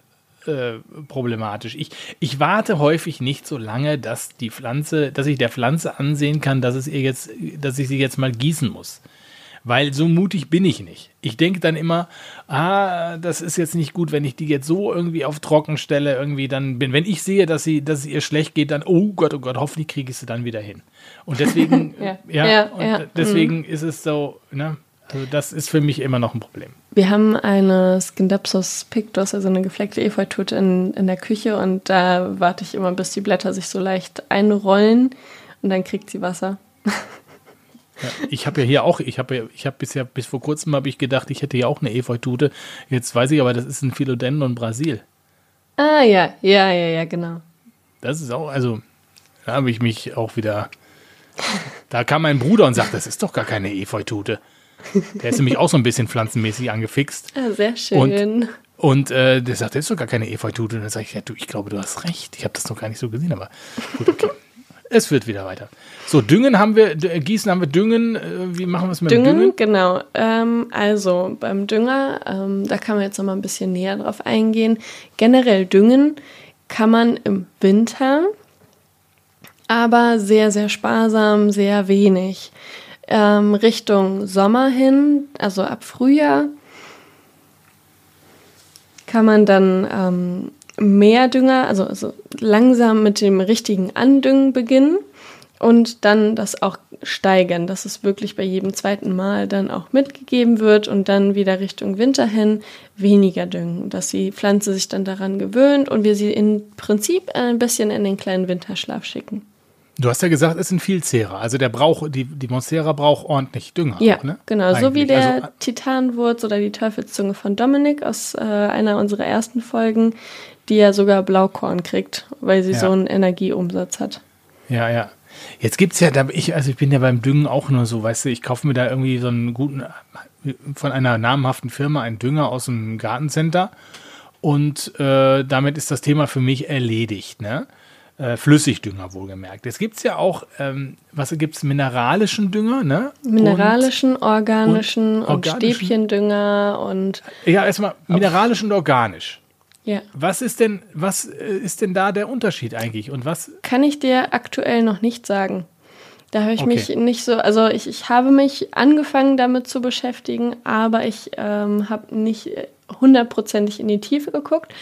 S3: äh, problematisch? Ich, ich warte häufig nicht so lange, dass die Pflanze, dass ich der Pflanze ansehen kann, dass es ihr jetzt, dass ich sie jetzt mal gießen muss. Weil so mutig bin ich nicht. Ich denke dann immer, ah, das ist jetzt nicht gut, wenn ich die jetzt so irgendwie auf trocken stelle, irgendwie dann bin. Wenn ich sehe, dass sie, dass es ihr schlecht geht, dann, oh Gott, oh Gott, hoffentlich kriege ich sie dann wieder hin. Und deswegen,
S2: Ja.
S3: ja,
S2: Ja,
S3: und
S2: ja,
S3: deswegen ist es so, ne, also das ist für mich immer noch ein Problem.
S2: Wir haben eine Scindapsus pictus, also eine gefleckte Efeutute in, in der Küche und da warte ich immer, bis die Blätter sich so leicht einrollen und dann kriegt sie Wasser.
S3: Ja, ich habe ja hier auch, ich habe ja, ich habe bisher, bis vor kurzem habe ich gedacht, ich hätte ja auch eine Efeutute. Jetzt weiß ich aber, das ist ein Philodendron Brasil.
S2: Ah ja, ja, ja, ja, genau.
S3: Das ist auch, also, da habe ich mich auch wieder. Da kam mein Bruder und sagt, das ist doch gar keine Efeutute. Der ist nämlich auch so ein bisschen pflanzenmäßig angefixt.
S2: Ah, sehr schön.
S3: Und äh, der sagt, das ist doch gar keine Efeutute. Und dann sage ich, ja, du, ich glaube, du hast recht. Ich habe das noch gar nicht so gesehen, aber gut, okay. es wird wieder weiter. So, Düngen haben wir, D- Gießen haben wir Düngen. Äh, wie machen wir es mit dem
S2: Düngen,
S3: Düngen?
S2: genau. Ähm, also beim Dünger, ähm, da kann man jetzt noch mal ein bisschen näher drauf eingehen. Generell Düngen kann man im Winter, aber sehr, sehr sparsam, sehr wenig. Ähm, Richtung Sommer hin, also ab Frühjahr, kann man dann ähm, mehr Dünger, also, also langsam mit dem richtigen Andüngen beginnen und dann das auch steigern, dass es wirklich bei jedem zweiten Mal dann auch mitgegeben wird und dann wieder Richtung Winter hin weniger düngen, dass die Pflanze sich dann daran gewöhnt und wir sie im Prinzip ein bisschen in den kleinen Winterschlaf schicken.
S3: Du hast ja gesagt, es sind Vielzehrer. Also der braucht, die, die Monstera braucht ordentlich Dünger.
S2: Ja,
S3: auch, ne?
S2: genau. So wie
S3: Eigentlich.
S2: der
S3: Also,
S2: Titanwurz oder die Teufelszunge von Dominik aus äh, einer unserer ersten Folgen, die ja sogar Blaukorn kriegt, weil sie
S3: Ja.
S2: so einen Energieumsatz hat.
S3: Ja, ja. Jetzt gibt's ja, da ich, also ich bin ja beim Düngen auch nur so, weißt du, ich kaufe mir da irgendwie so einen guten, von einer namhaften Firma einen Dünger aus dem Gartencenter und äh, damit ist das Thema für mich erledigt, ne? Äh, Flüssigdünger wohlgemerkt. Jetzt gibt's ja auch, ähm, was gibt's, mineralischen Dünger, ne?
S2: Mineralischen, organischen
S3: und
S2: und? Stäbchendünger und
S3: Und, ja, erstmal mineralisch und organisch.
S2: ja.
S3: Was ist denn, was äh, ist denn da der Unterschied eigentlich? Und was,
S2: Kann ich dir aktuell noch nicht sagen. Da habe ich
S3: Okay.
S2: mich nicht so, also ich, ich habe mich angefangen damit zu beschäftigen, aber ich ähm, habe nicht äh, hundertprozentig in die Tiefe geguckt.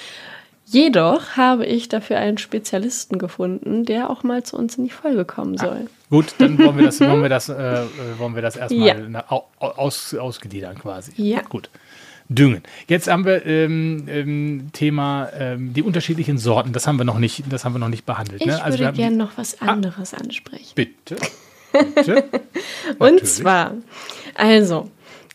S2: Jedoch habe ich dafür einen Spezialisten gefunden, der auch mal zu uns in die Folge kommen soll.
S3: Gut, dann wollen wir das, wollen wir das, äh, äh, wollen wir das erstmal
S2: Ja.
S3: na- au- au- aus, ausgliedern quasi.
S2: Ja.
S3: Gut. Düngen. Jetzt haben wir ähm, ähm, Thema ähm, die unterschiedlichen Sorten. Das haben wir noch nicht, das haben wir noch nicht behandelt.
S2: Ich
S3: ne? wir
S2: würde gerne noch was anderes ansprechen.
S3: Bitte. Bitte.
S2: Und
S3: Natürlich.
S2: zwar, also,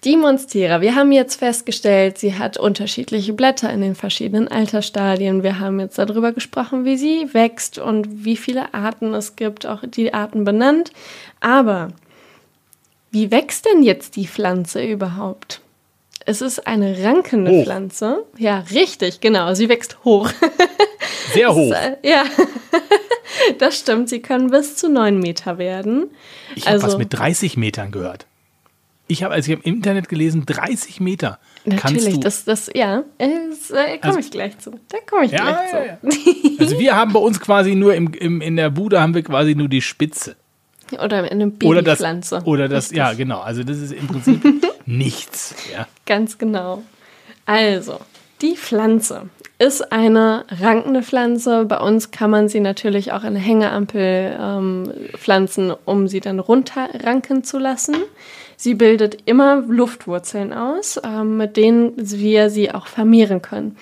S2: die Monstera, wir haben jetzt festgestellt, sie hat unterschiedliche Blätter in den verschiedenen Altersstadien. Wir haben jetzt darüber gesprochen, wie sie wächst und wie viele Arten es gibt, auch die Arten benannt. Aber wie wächst denn jetzt die Pflanze überhaupt? Es ist eine rankende
S3: Hoch.
S2: Pflanze. Ja, richtig, genau. Sie wächst hoch.
S3: Sehr hoch.
S2: Äh, Ja, das stimmt. Sie können bis zu neun Meter werden.
S3: Ich habe was
S2: also-
S3: mit 30 Metern gehört. Ich habe, also ich habe im Internet gelesen, 30 Meter. kannst
S2: Natürlich,
S3: du,
S2: das, das, ja, das, äh, komme
S3: Also-
S2: ich gleich zu. Da komme ich
S3: Ja,
S2: gleich
S3: ja,
S2: zu.
S3: Also wir haben bei uns quasi nur im, im, in der Bude haben wir quasi nur die Spitze.
S2: Oder eine
S3: Oder das,
S2: Babypflanze.
S3: oder das,
S2: Richtig.
S3: ja, genau. Also das ist im Prinzip nichts. Ja.
S2: Ganz genau. Also, die Pflanze ist eine rankende Pflanze. Bei uns kann man sie natürlich auch in eine Hängeampel ähm, pflanzen, um sie dann runterranken zu lassen. Sie bildet immer Luftwurzeln aus, ähm, mit denen wir sie auch vermehren können.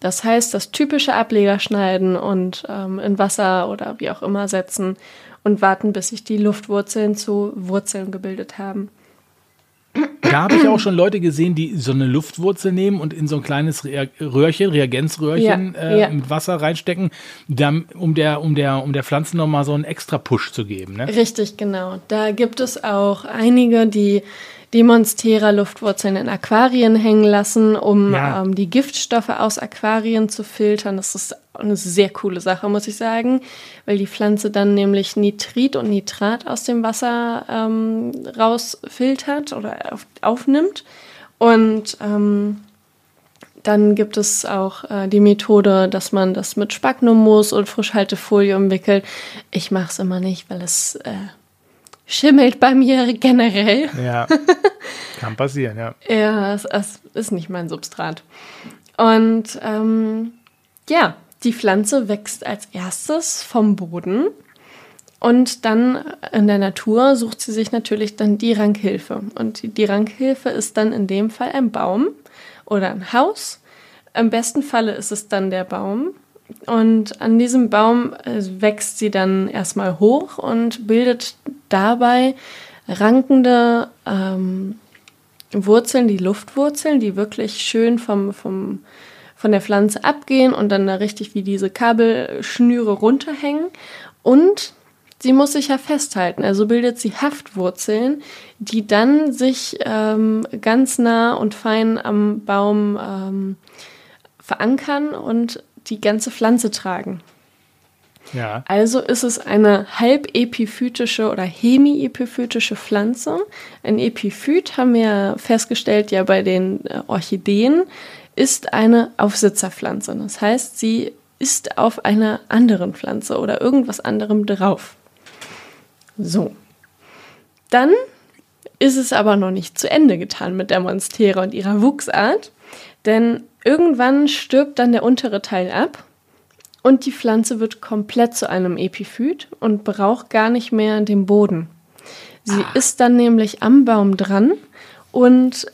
S2: Das heißt, das typische Ableger schneiden und ähm, in Wasser oder wie auch immer setzen und warten, bis sich die Luftwurzeln zu Wurzeln gebildet haben.
S3: Da habe ich auch schon Leute gesehen, die so eine Luftwurzel nehmen und in so ein kleines Röhrchen, Reagenzröhrchen
S2: Ja,
S3: äh,
S2: ja.
S3: mit Wasser reinstecken, um, der, um, der, um der Pflanze nochmal so einen extra Push zu geben. Ne?
S2: Richtig, genau. Da gibt es auch einige, die die Monstera-Luftwurzeln in Aquarien hängen lassen, um
S3: Ja.
S2: ähm, die Giftstoffe aus Aquarien zu filtern. Das ist eine sehr coole Sache, muss ich sagen, weil die Pflanze dann nämlich Nitrit und Nitrat aus dem Wasser ähm, rausfiltert oder auf, aufnimmt. Und ähm, dann gibt es auch äh, die Methode, dass man das mit Spagnummus und Frischhaltefolie umwickelt. Ich mache es immer nicht, weil es äh, schimmelt bei mir generell.
S3: Ja, kann passieren, ja.
S2: Ja, es, es ist nicht mein Substrat. Und ähm, ja, die Pflanze wächst als erstes vom Boden und dann in der Natur sucht sie sich natürlich dann die Rankhilfe. Und die, die Rankhilfe ist dann in dem Fall ein Baum oder ein Haus. Im besten Falle ist es dann der Baum. Und an diesem Baum äh, wächst sie dann erstmal hoch und bildet dabei rankende ähm, Wurzeln, die Luftwurzeln, die wirklich schön vom, vom, von der Pflanze abgehen und dann da richtig wie diese Kabelschnüre runterhängen. Und sie muss sich ja festhalten, also bildet sie Haftwurzeln, die dann sich ähm, ganz nah und fein am Baum ähm, verankern und die ganze Pflanze tragen.
S3: Ja,
S2: Also ist es eine halbepiphytische oder hemiepiphytische Pflanze. Ein Epiphyt haben wir festgestellt ja bei den äh, Orchideen ist eine Aufsitzerpflanze. Das heißt, sie ist auf einer anderen Pflanze oder irgendwas anderem drauf. So. Dann ist es aber noch nicht zu Ende getan mit der Monstera und ihrer Wuchsart, denn irgendwann stirbt dann der untere Teil ab und die Pflanze wird komplett zu einem Epiphyt und braucht gar nicht mehr den Boden. Sie ist dann nämlich am Baum dran und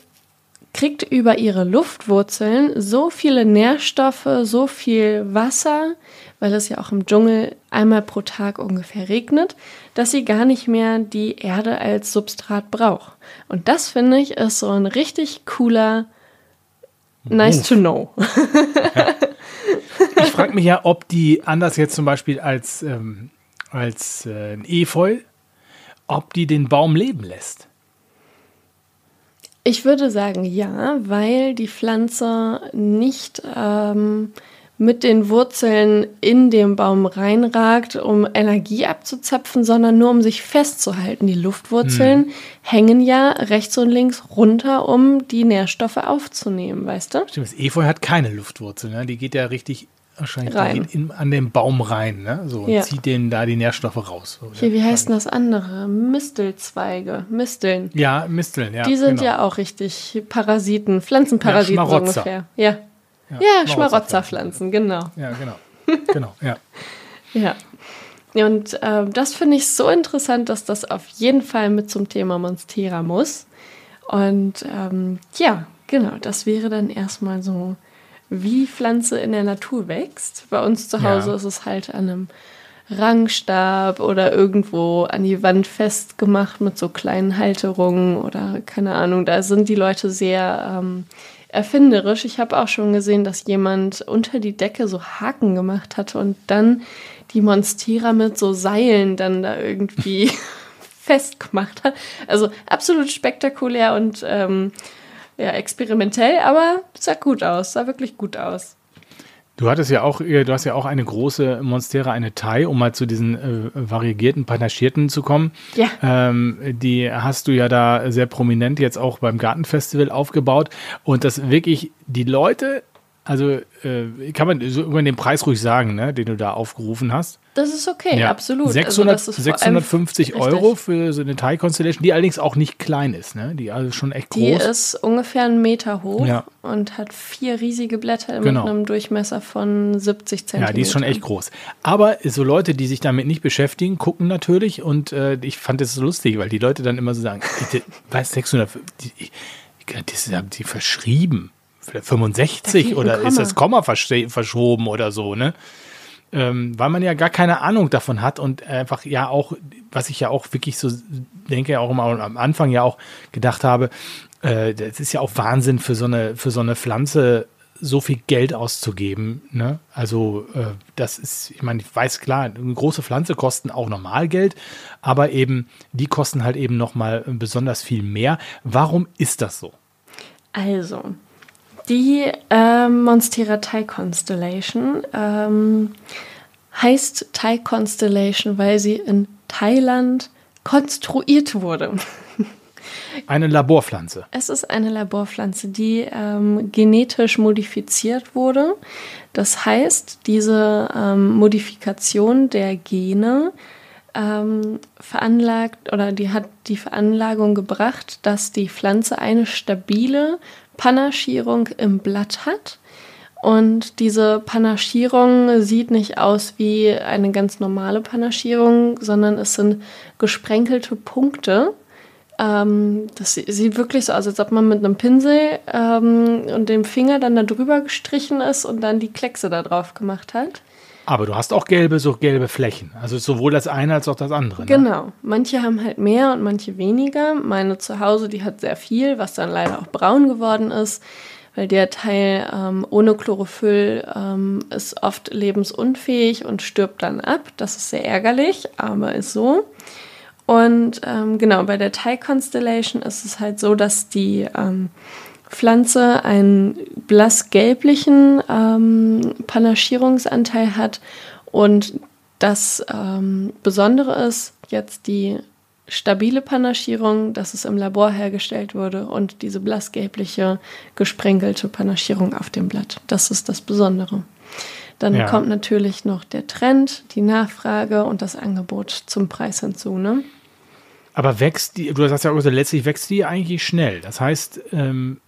S2: kriegt über ihre Luftwurzeln so viele Nährstoffe, so viel Wasser, weil es ja auch im Dschungel einmal pro Tag ungefähr regnet, dass sie gar nicht mehr die Erde als Substrat braucht. Und das finde ich ist so ein richtig cooler Nice to know.
S3: ich frage mich ja, ob die anders jetzt zum Beispiel als, ähm, als äh, ein Efeu, ob die den Baum leben lässt.
S2: Ich würde sagen ja, weil die Pflanze nicht ähm, mit den Wurzeln in den Baum reinragt, um Energie abzuzapfen, sondern nur um sich festzuhalten. Die Luftwurzeln hängen ja rechts und links runter, um die Nährstoffe aufzunehmen, weißt du?
S3: Stimmt, das Efeu hat keine Luftwurzel, ne? die geht ja richtig wahrscheinlich
S2: Rein.
S3: in, an den Baum rein, ne? so, und
S2: Ja.
S3: zieht denen da die Nährstoffe raus. So,
S2: Hier, wie heißt denn das andere? Mistelzweige, Misteln.
S3: Ja, Misteln, ja.
S2: Die sind
S3: genau.
S2: ja auch richtig Parasiten, Pflanzenparasiten
S3: Ja,
S2: so ungefähr. Ja, ja, Schmarotzerpflanzen, genau.
S3: Ja, genau. genau, ja.
S2: Ja. Ja, Und ähm, das finde ich so interessant, dass das auf jeden Fall mit zum Thema Monstera muss. Und ähm, ja, genau, das wäre dann erstmal so, wie Pflanze in der Natur wächst. Bei uns zu Hause
S3: Ja.
S2: ist es halt an einem Rangstab oder irgendwo an die Wand festgemacht mit so kleinen Halterungen oder keine Ahnung. Da sind die Leute sehr ähm, erfinderisch. Ich habe auch schon gesehen, dass jemand unter die Decke so Haken gemacht hatte und dann die Monstera mit so Seilen dann da irgendwie festgemacht hat. Also absolut spektakulär und ähm, ja, experimentell, aber sah gut aus, sah wirklich gut aus.
S3: Du hattest ja auch, äh, du hast ja auch eine große Monstera, eine Thai, um mal zu diesen äh, variegierten, panachierten zu kommen.
S2: Ja.
S3: Ähm, die hast du ja da sehr prominent jetzt auch beim Gartenfestival aufgebaut. Und das wirklich, die Leute Also äh, kann man so über den Preis ruhig sagen, ne, den du da aufgerufen hast.
S2: Das ist okay,
S3: Ja.
S2: absolut.
S3: 600,
S2: also das ist vor allem-
S3: 650
S2: Richtig.
S3: Euro für so eine Thai Constellation, die allerdings auch nicht klein ist, ne? Die also schon echt
S2: Die
S3: groß.
S2: ist ungefähr einen Meter hoch
S3: Ja.
S2: und hat vier riesige Blätter
S3: Genau.
S2: mit einem Durchmesser von 70 Zentimeter.
S3: Ja, die ist schon echt groß. Aber so Leute, die sich damit nicht beschäftigen, gucken natürlich und äh, ich fand es so lustig, weil die Leute dann immer so sagen, weiß 600, die, ich, das haben die verschrieben. Vielleicht 65
S2: fehlt ein
S3: oder ist das Komma versch- verschoben oder so, ne? Ähm, weil man ja gar keine Ahnung davon hat und einfach ja auch, was ich ja auch wirklich so denke, ja auch immer am Anfang ja auch gedacht habe, äh, das ist ja auch Wahnsinn für so eine, für so eine Pflanze so viel Geld auszugeben. Ne? Also äh, das ist, ich meine, ich weiß klar, eine große Pflanze kosten auch normal Geld, aber eben die kosten halt eben noch mal besonders viel mehr. Warum ist das so?
S2: Also, die ähm, Monstera Thai Constellation ähm, heißt Thai Constellation, weil sie in Thailand konstruiert wurde.
S3: Eine Laborpflanze.
S2: Es ist eine Laborpflanze, die ähm, genetisch modifiziert wurde. Das heißt, diese ähm, Modifikation der Gene ähm, veranlagt oder die hat die Veranlagung gebracht, dass die Pflanze eine stabile Panaschierung im Blatt hat. Und diese Panaschierung sieht nicht aus wie eine ganz normale Panaschierung, sondern es sind gesprenkelte Punkte. Ähm, das sie- sieht wirklich so aus, als ob man mit einem Pinsel ähm, und dem Finger dann da drüber gestrichen ist und dann die Kleckse da drauf gemacht hat.
S3: Aber du hast auch gelbe, so gelbe Flächen. Also sowohl das eine als auch das andere. Ne?
S2: Genau. Manche haben halt mehr und manche weniger. Meine zu Hause, die hat sehr viel, was dann leider auch braun geworden ist, weil der Teil ähm, ohne Chlorophyll ähm, ist oft lebensunfähig und stirbt dann ab. Das ist sehr ärgerlich, aber ist so. Und ähm, genau, bei der Thai Constellation ist es halt so, dass die ähm, Pflanze einen blass-gelblichen ähm, Panaschierungsanteil hat und das ähm, Besondere ist jetzt die stabile Panaschierung, dass es im Labor hergestellt wurde und diese blassgelbliche gesprenkelte Panaschierung auf dem Blatt. Das ist das Besondere. Dann
S3: Ja.
S2: kommt natürlich noch der Trend, die Nachfrage und das Angebot zum Preis hinzu. Ne?
S3: Aber wächst die, du hast ja auch gesagt, letztlich wächst die eigentlich schnell. Das heißt, ähm,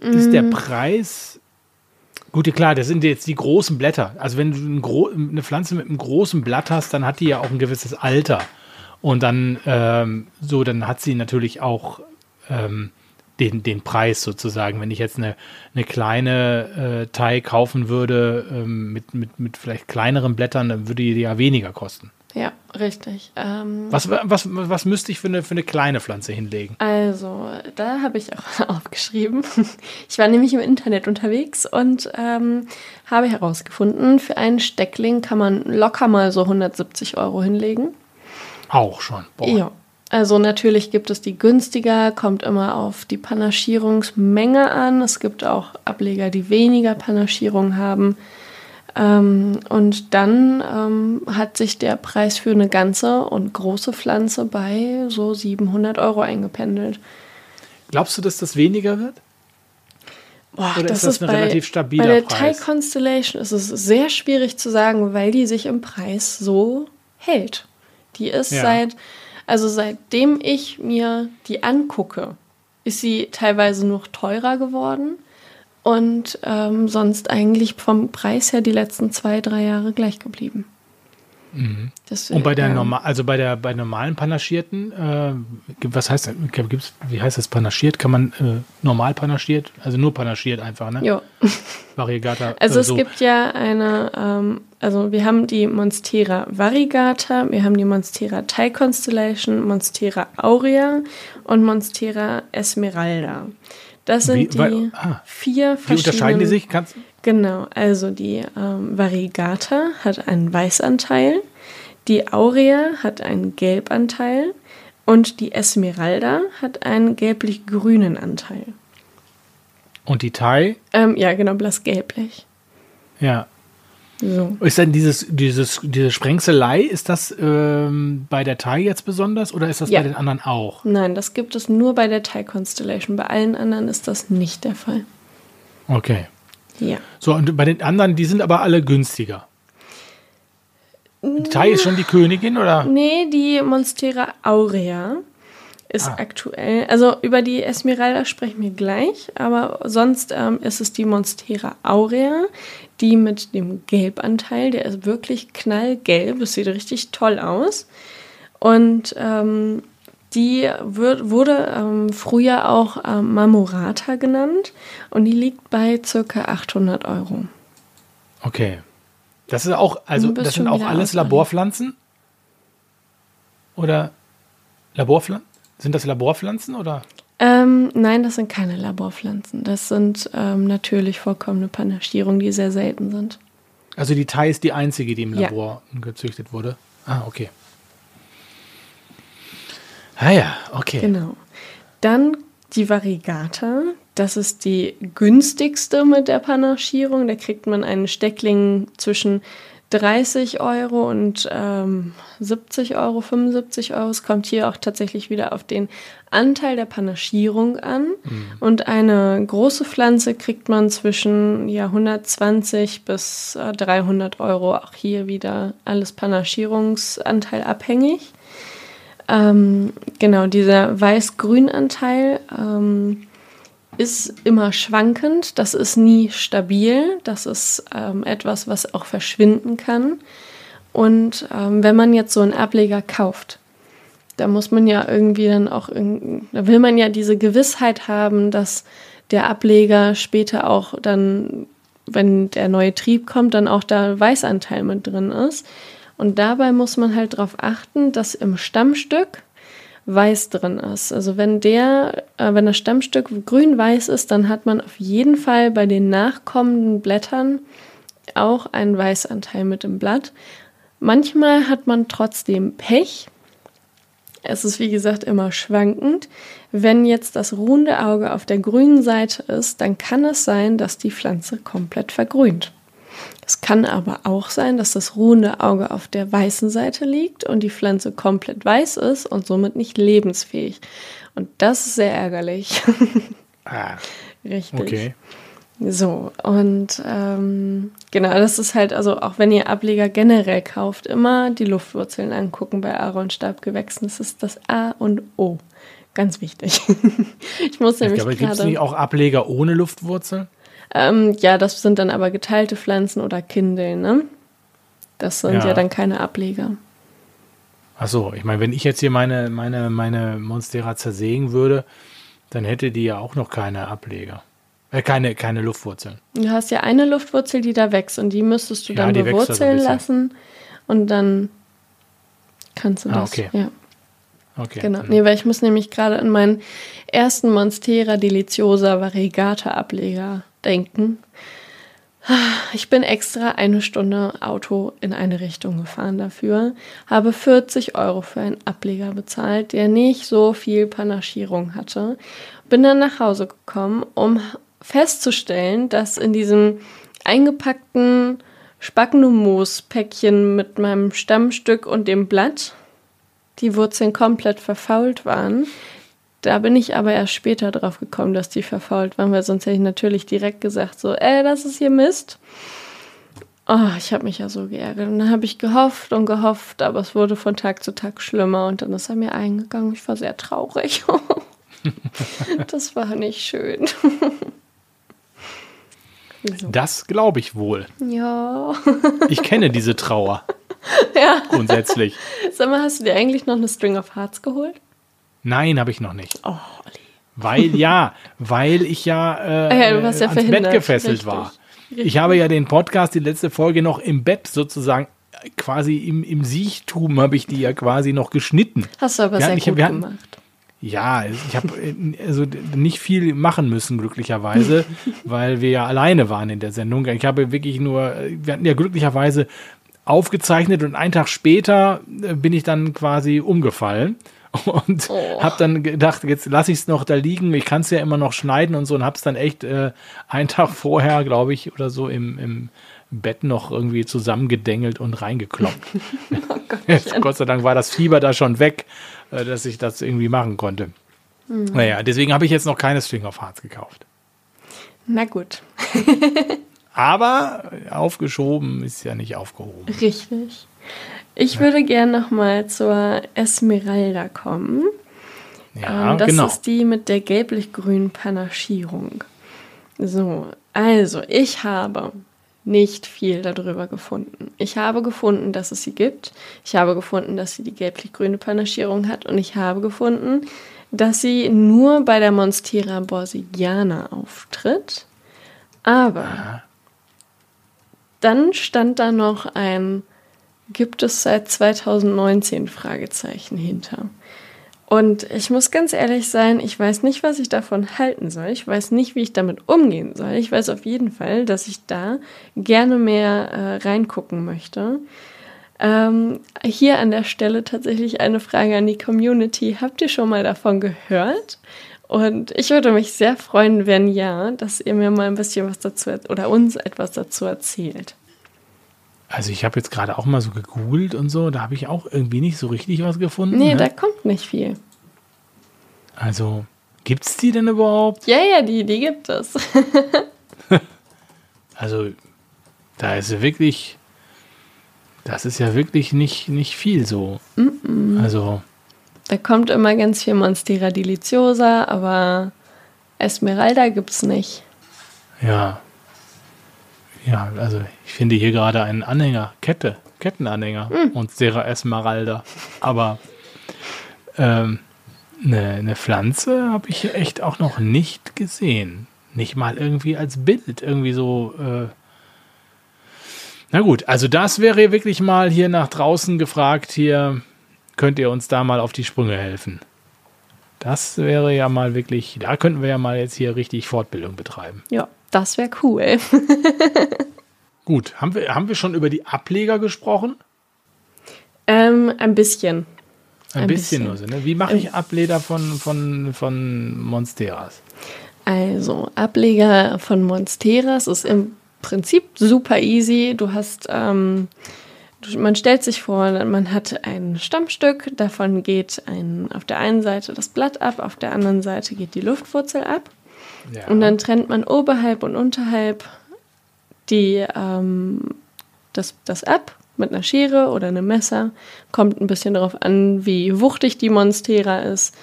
S3: ist der Preis. Gut, klar, das sind jetzt die großen Blätter. Also wenn du ein gro eine Pflanze mit einem großen Blatt hast, dann hat die ja auch ein gewisses Alter. Und dann ähm, so, dann hat sie natürlich auch ähm, den, den Preis sozusagen. Wenn ich jetzt eine, eine kleine äh, Thai kaufen würde ähm, mit, mit, mit vielleicht kleineren Blättern, dann würde die ja weniger kosten.
S2: Richtig. Ähm,
S3: Was, was, was müsste ich für eine, für eine kleine Pflanze hinlegen?
S2: Also, da habe ich auch aufgeschrieben. Ich war nämlich im Internet unterwegs und ähm, habe herausgefunden, für einen Steckling kann man locker mal so 170 Euro hinlegen.
S3: Auch schon. Boah.
S2: Ja. Also natürlich gibt es die günstiger, kommt immer auf die Panaschierungsmenge an. Es gibt auch Ableger, die weniger Panaschierung haben. Ähm, und dann ähm, hat sich der Preis für eine ganze und große Pflanze bei so 700 Euro eingependelt.
S3: Glaubst du, dass das weniger wird?
S2: Boah,
S3: Oder ist das ein relativ stabiler
S2: Bei der
S3: Preis?
S2: Thai Constellation ist es sehr schwierig zu sagen, weil die sich im Preis so hält. Die ist
S3: Ja.
S2: seit, also seitdem ich mir die angucke, ist sie teilweise noch teurer geworden und ähm, sonst eigentlich vom Preis her die letzten zwei, drei Jahre gleich geblieben.
S3: Mhm. Und bei der
S2: ja.
S3: normal, also bei der bei normalen Panaschierten, äh, was heißt das? Gibt's, wie heißt das panaschiert? Kann man äh, normal panaschiert? Also nur panaschiert einfach, ne?
S2: Jo.
S3: Variegata.
S2: Also
S3: äh,
S2: es
S3: so.
S2: gibt ja eine, ähm, also wir haben die Monstera variegata, wir haben die Monstera Thai Constellation, Monstera aurea und Monstera esmeralda. Das sind
S3: Wie-
S2: die
S3: weil- ah.
S2: vier
S3: Wie
S2: verschiedenen.
S3: unterscheiden die sich? Kannst,
S2: Genau, also die ähm, variegata hat einen Weißanteil, die aurea hat einen Gelbanteil und die esmeralda hat einen gelblich-grünen Anteil.
S3: und die Thai,
S2: Ähm, ja, genau, blass gelblich.
S3: ja.
S2: So.
S3: Ist denn dieses, dieses, diese Sprengselei, ist das ähm, bei der Thai jetzt besonders oder ist das
S2: Ja.
S3: bei den anderen auch?
S2: Nein, das gibt es nur bei der Thai Constellation. Bei allen anderen ist das nicht der Fall.
S3: Okay.
S2: Ja.
S3: So, und bei den anderen, die sind aber alle günstiger. Die Thai ist schon die Königin, oder?
S2: Nee, die Monstera Aurea ist
S3: Ah.
S2: aktuell. Also über die Esmeralda sprechen wir gleich, aber sonst ähm, ist es die Monstera Aurea, die mit dem Gelbanteil, der ist wirklich knallgelb, es sieht richtig toll aus. Und ähm, die wird, wurde ähm, früher auch ähm, Marmorata genannt und die liegt bei circa 800 Euro.
S3: Okay. Das ist auch, also das sind auch alles. Laborpflanzen? Oder Laborpflanzen? Sind das Laborpflanzen oder?
S2: Ähm, nein, das sind keine Laborpflanzen. Das sind ähm, natürlich vorkommende Panaschierungen, die sehr selten sind.
S3: Also die Thai ist die einzige, die im
S2: Ja.
S3: Labor gezüchtet wurde. Ah, okay. Ah ja, okay.
S2: Genau. Dann die Variegata. Das ist die günstigste mit der Panaschierung. Da kriegt man einen Steckling zwischen 30 Euro und ähm, 70 Euro, 75 Euro. Es kommt hier auch tatsächlich wieder auf den Anteil der Panaschierung an. Und eine große Pflanze kriegt man zwischen ja, 120 bis äh, 300 Euro. Auch hier wieder alles Panaschierungsanteil abhängig. Ähm, genau, dieser Weiß-Grün-Anteil ähm, ist immer schwankend. Das ist nie stabil. Das ist ähm, etwas, was auch verschwinden kann. Und ähm, wenn man jetzt so einen Ableger kauft, da muss man ja irgendwie dann auch, da will man ja diese Gewissheit haben, dass der Ableger später auch dann, wenn der neue Trieb kommt, dann auch da Weißanteil mit drin ist. Und dabei muss man halt darauf achten, dass im Stammstück weiß drin ist. Also wenn der, äh, wenn das Stammstück grün-weiß ist, dann hat man auf jeden Fall bei den nachkommenden Blättern auch einen Weißanteil mit im Blatt. Manchmal hat man trotzdem Pech. Es ist wie gesagt immer schwankend. Wenn jetzt das ruhende Auge auf der grünen Seite ist, dann kann es sein, dass die Pflanze komplett vergrünt. Es kann aber auch sein, dass das ruhende Auge auf der weißen Seite liegt und die Pflanze komplett weiß ist und somit nicht lebensfähig. Und das ist sehr ärgerlich.
S3: Ah,
S2: Richtig.
S3: okay.
S2: So, und ähm, genau, das ist halt, also auch wenn ihr Ableger generell kauft, immer die Luftwurzeln angucken bei Aaronstabgewächsen. Das ist das A und O. Ganz wichtig. ich muss nämlich
S3: Aber gibt es nicht auch Ableger ohne Luftwurzel?
S2: Ähm, ja, das sind dann aber geteilte Pflanzen oder Kindeln, ne? Das sind ja,
S3: Ja.
S2: dann keine Ableger.
S3: Ach so, ich meine, wenn ich jetzt hier meine, meine, meine Monstera zersägen würde, dann hätte die ja auch noch keine Ableger. Äh, keine, keine Luftwurzeln.
S2: Du hast ja eine Luftwurzel, die da wächst und die müsstest du
S3: Ja,
S2: dann bewurzeln
S3: bisschen.
S2: lassen und dann kannst du
S3: Ah,
S2: das.
S3: okay.
S2: Ja.
S3: Okay.
S2: Genau. Nee, weil ich muss nämlich gerade an meinen ersten Monstera Deliciosa Variegata Ableger denken. Ich bin extra eine Stunde Auto in eine Richtung gefahren dafür, habe 40 Euro für einen Ableger bezahlt, der nicht so viel Panaschierung hatte. Bin dann nach Hause gekommen, um festzustellen, dass in diesem eingepackten Spagnummoos-Päckchen mit meinem Stammstück und dem Blatt die Wurzeln komplett verfault waren. Da bin ich aber erst später drauf gekommen, dass die verfault waren, weil sonst hätte ich natürlich direkt gesagt, so, ey, das ist hier Mist. Oh, ich habe mich ja so geärgert. Und dann habe ich gehofft und gehofft, aber es wurde von Tag zu Tag schlimmer und dann ist er mir eingegangen. Ich war sehr traurig. das war nicht schön.
S3: Das glaube ich wohl.
S2: Ja.
S3: Ich kenne diese Trauer.
S2: ja.
S3: Grundsätzlich.
S2: Sag mal, hast du dir eigentlich noch eine String of Hearts geholt?
S3: Nein, habe ich noch nicht.
S2: Oh, Olli.
S3: Weil ja, weil ich ja, äh,
S2: ja, ja
S3: ans Bett gefesselt
S2: Richtig.
S3: war. Ich habe ja den Podcast, die letzte Folge noch im Bett sozusagen, äh, quasi im, im Siechtum habe ich die ja quasi noch geschnitten.
S2: Hast du aber
S3: Wir
S2: sehr
S3: hatten-
S2: gut
S3: hatten-
S2: gemacht.
S3: Ja, ich habe äh, also nicht viel machen müssen, glücklicherweise, weil wir ja alleine waren in der Sendung. Ich habe wirklich nur, wir hatten ja glücklicherweise aufgezeichnet und einen Tag später äh, bin ich dann quasi umgefallen und
S2: Oh.
S3: habe dann gedacht, jetzt lasse ich es noch da liegen. Ich kann es ja immer noch schneiden und so und habe es dann echt äh, einen Tag vorher, glaube ich, oder so im, im Bett noch irgendwie zusammengedengelt und reingekloppt. Jetzt, Gott sei Dank war das Fieber da schon weg, äh, dass ich das irgendwie machen konnte. Naja, deswegen habe ich jetzt noch keine String of Hearts gekauft.
S2: Na gut.
S3: Aber aufgeschoben ist ja nicht aufgehoben.
S2: Richtig. Ich würde gerne noch mal zur Esmeralda kommen.
S3: Ja,
S2: Ähm, das
S3: genau.
S2: ist die mit der gelblich-grünen Panaschierung. So, also ich habe nicht viel darüber gefunden. Ich habe gefunden, dass es sie gibt. Ich habe gefunden, dass sie die gelblich-grüne Panaschierung hat. Und ich habe gefunden, dass sie nur bei der Monstera borsigiana auftritt. Aber dann stand da noch ein gibt es seit 2019 Fragezeichen hinter. Und ich muss ganz ehrlich sein, ich weiß nicht, was ich davon halten soll. Ich weiß nicht, wie ich damit umgehen soll. Ich weiß auf jeden Fall, dass ich da gerne mehr äh, reingucken möchte. Ähm, hier an der Stelle tatsächlich eine Frage an die Community. Habt ihr schon mal davon gehört? Und ich würde mich sehr freuen, wenn ja, dass ihr mir mal ein bisschen was dazu oder uns etwas dazu erzählt.
S3: Also ich habe jetzt gerade auch mal so gegoogelt und so, da habe ich auch irgendwie nicht so richtig was gefunden.
S2: Nee,
S3: ne?
S2: da kommt nicht viel.
S3: Also gibt's die denn überhaupt?
S2: Ja, ja, die, die gibt es.
S3: Also da ist ja wirklich, das ist ja wirklich nicht, nicht viel so. Also
S2: Da kommt immer ganz viel Monstera deliciosa, aber Esmeralda gibt's nicht.
S3: ja, ja, also ich finde hier gerade einen Anhänger, Kette, Kettenanhänger und Sera Esmeralda. Aber ähm, eine, eine Pflanze habe ich hier echt auch noch nicht gesehen. Nicht mal irgendwie als Bild, irgendwie so. Äh Na gut, also das wäre wirklich mal hier nach draußen gefragt. Hier könnt ihr uns da mal auf die Sprünge helfen. Das wäre ja mal wirklich, da könnten wir ja mal jetzt hier richtig Fortbildung betreiben.
S2: Ja, das wäre cool.
S3: Gut, haben wir, haben wir schon über die Ableger gesprochen?
S2: ähm, ein bisschen.
S3: Ein,
S2: Ein
S3: bisschen,
S2: bisschen.
S3: nur so. Ne? Wie mache ich Ableder von, von, von Monsteras?
S2: Also, Ableger von Monsteras ist im Prinzip super easy. Du hast, ähm, man stellt sich vor, man hat ein Stammstück, davon geht ein, auf der einen Seite das Blatt ab, auf der anderen Seite geht die Luftwurzel ab.
S3: Ja.
S2: Und dann trennt man oberhalb und unterhalb die, ähm, das, das ab mit einer Schere oder einem Messer. Kommt ein bisschen darauf an, wie wuchtig die Monstera ist.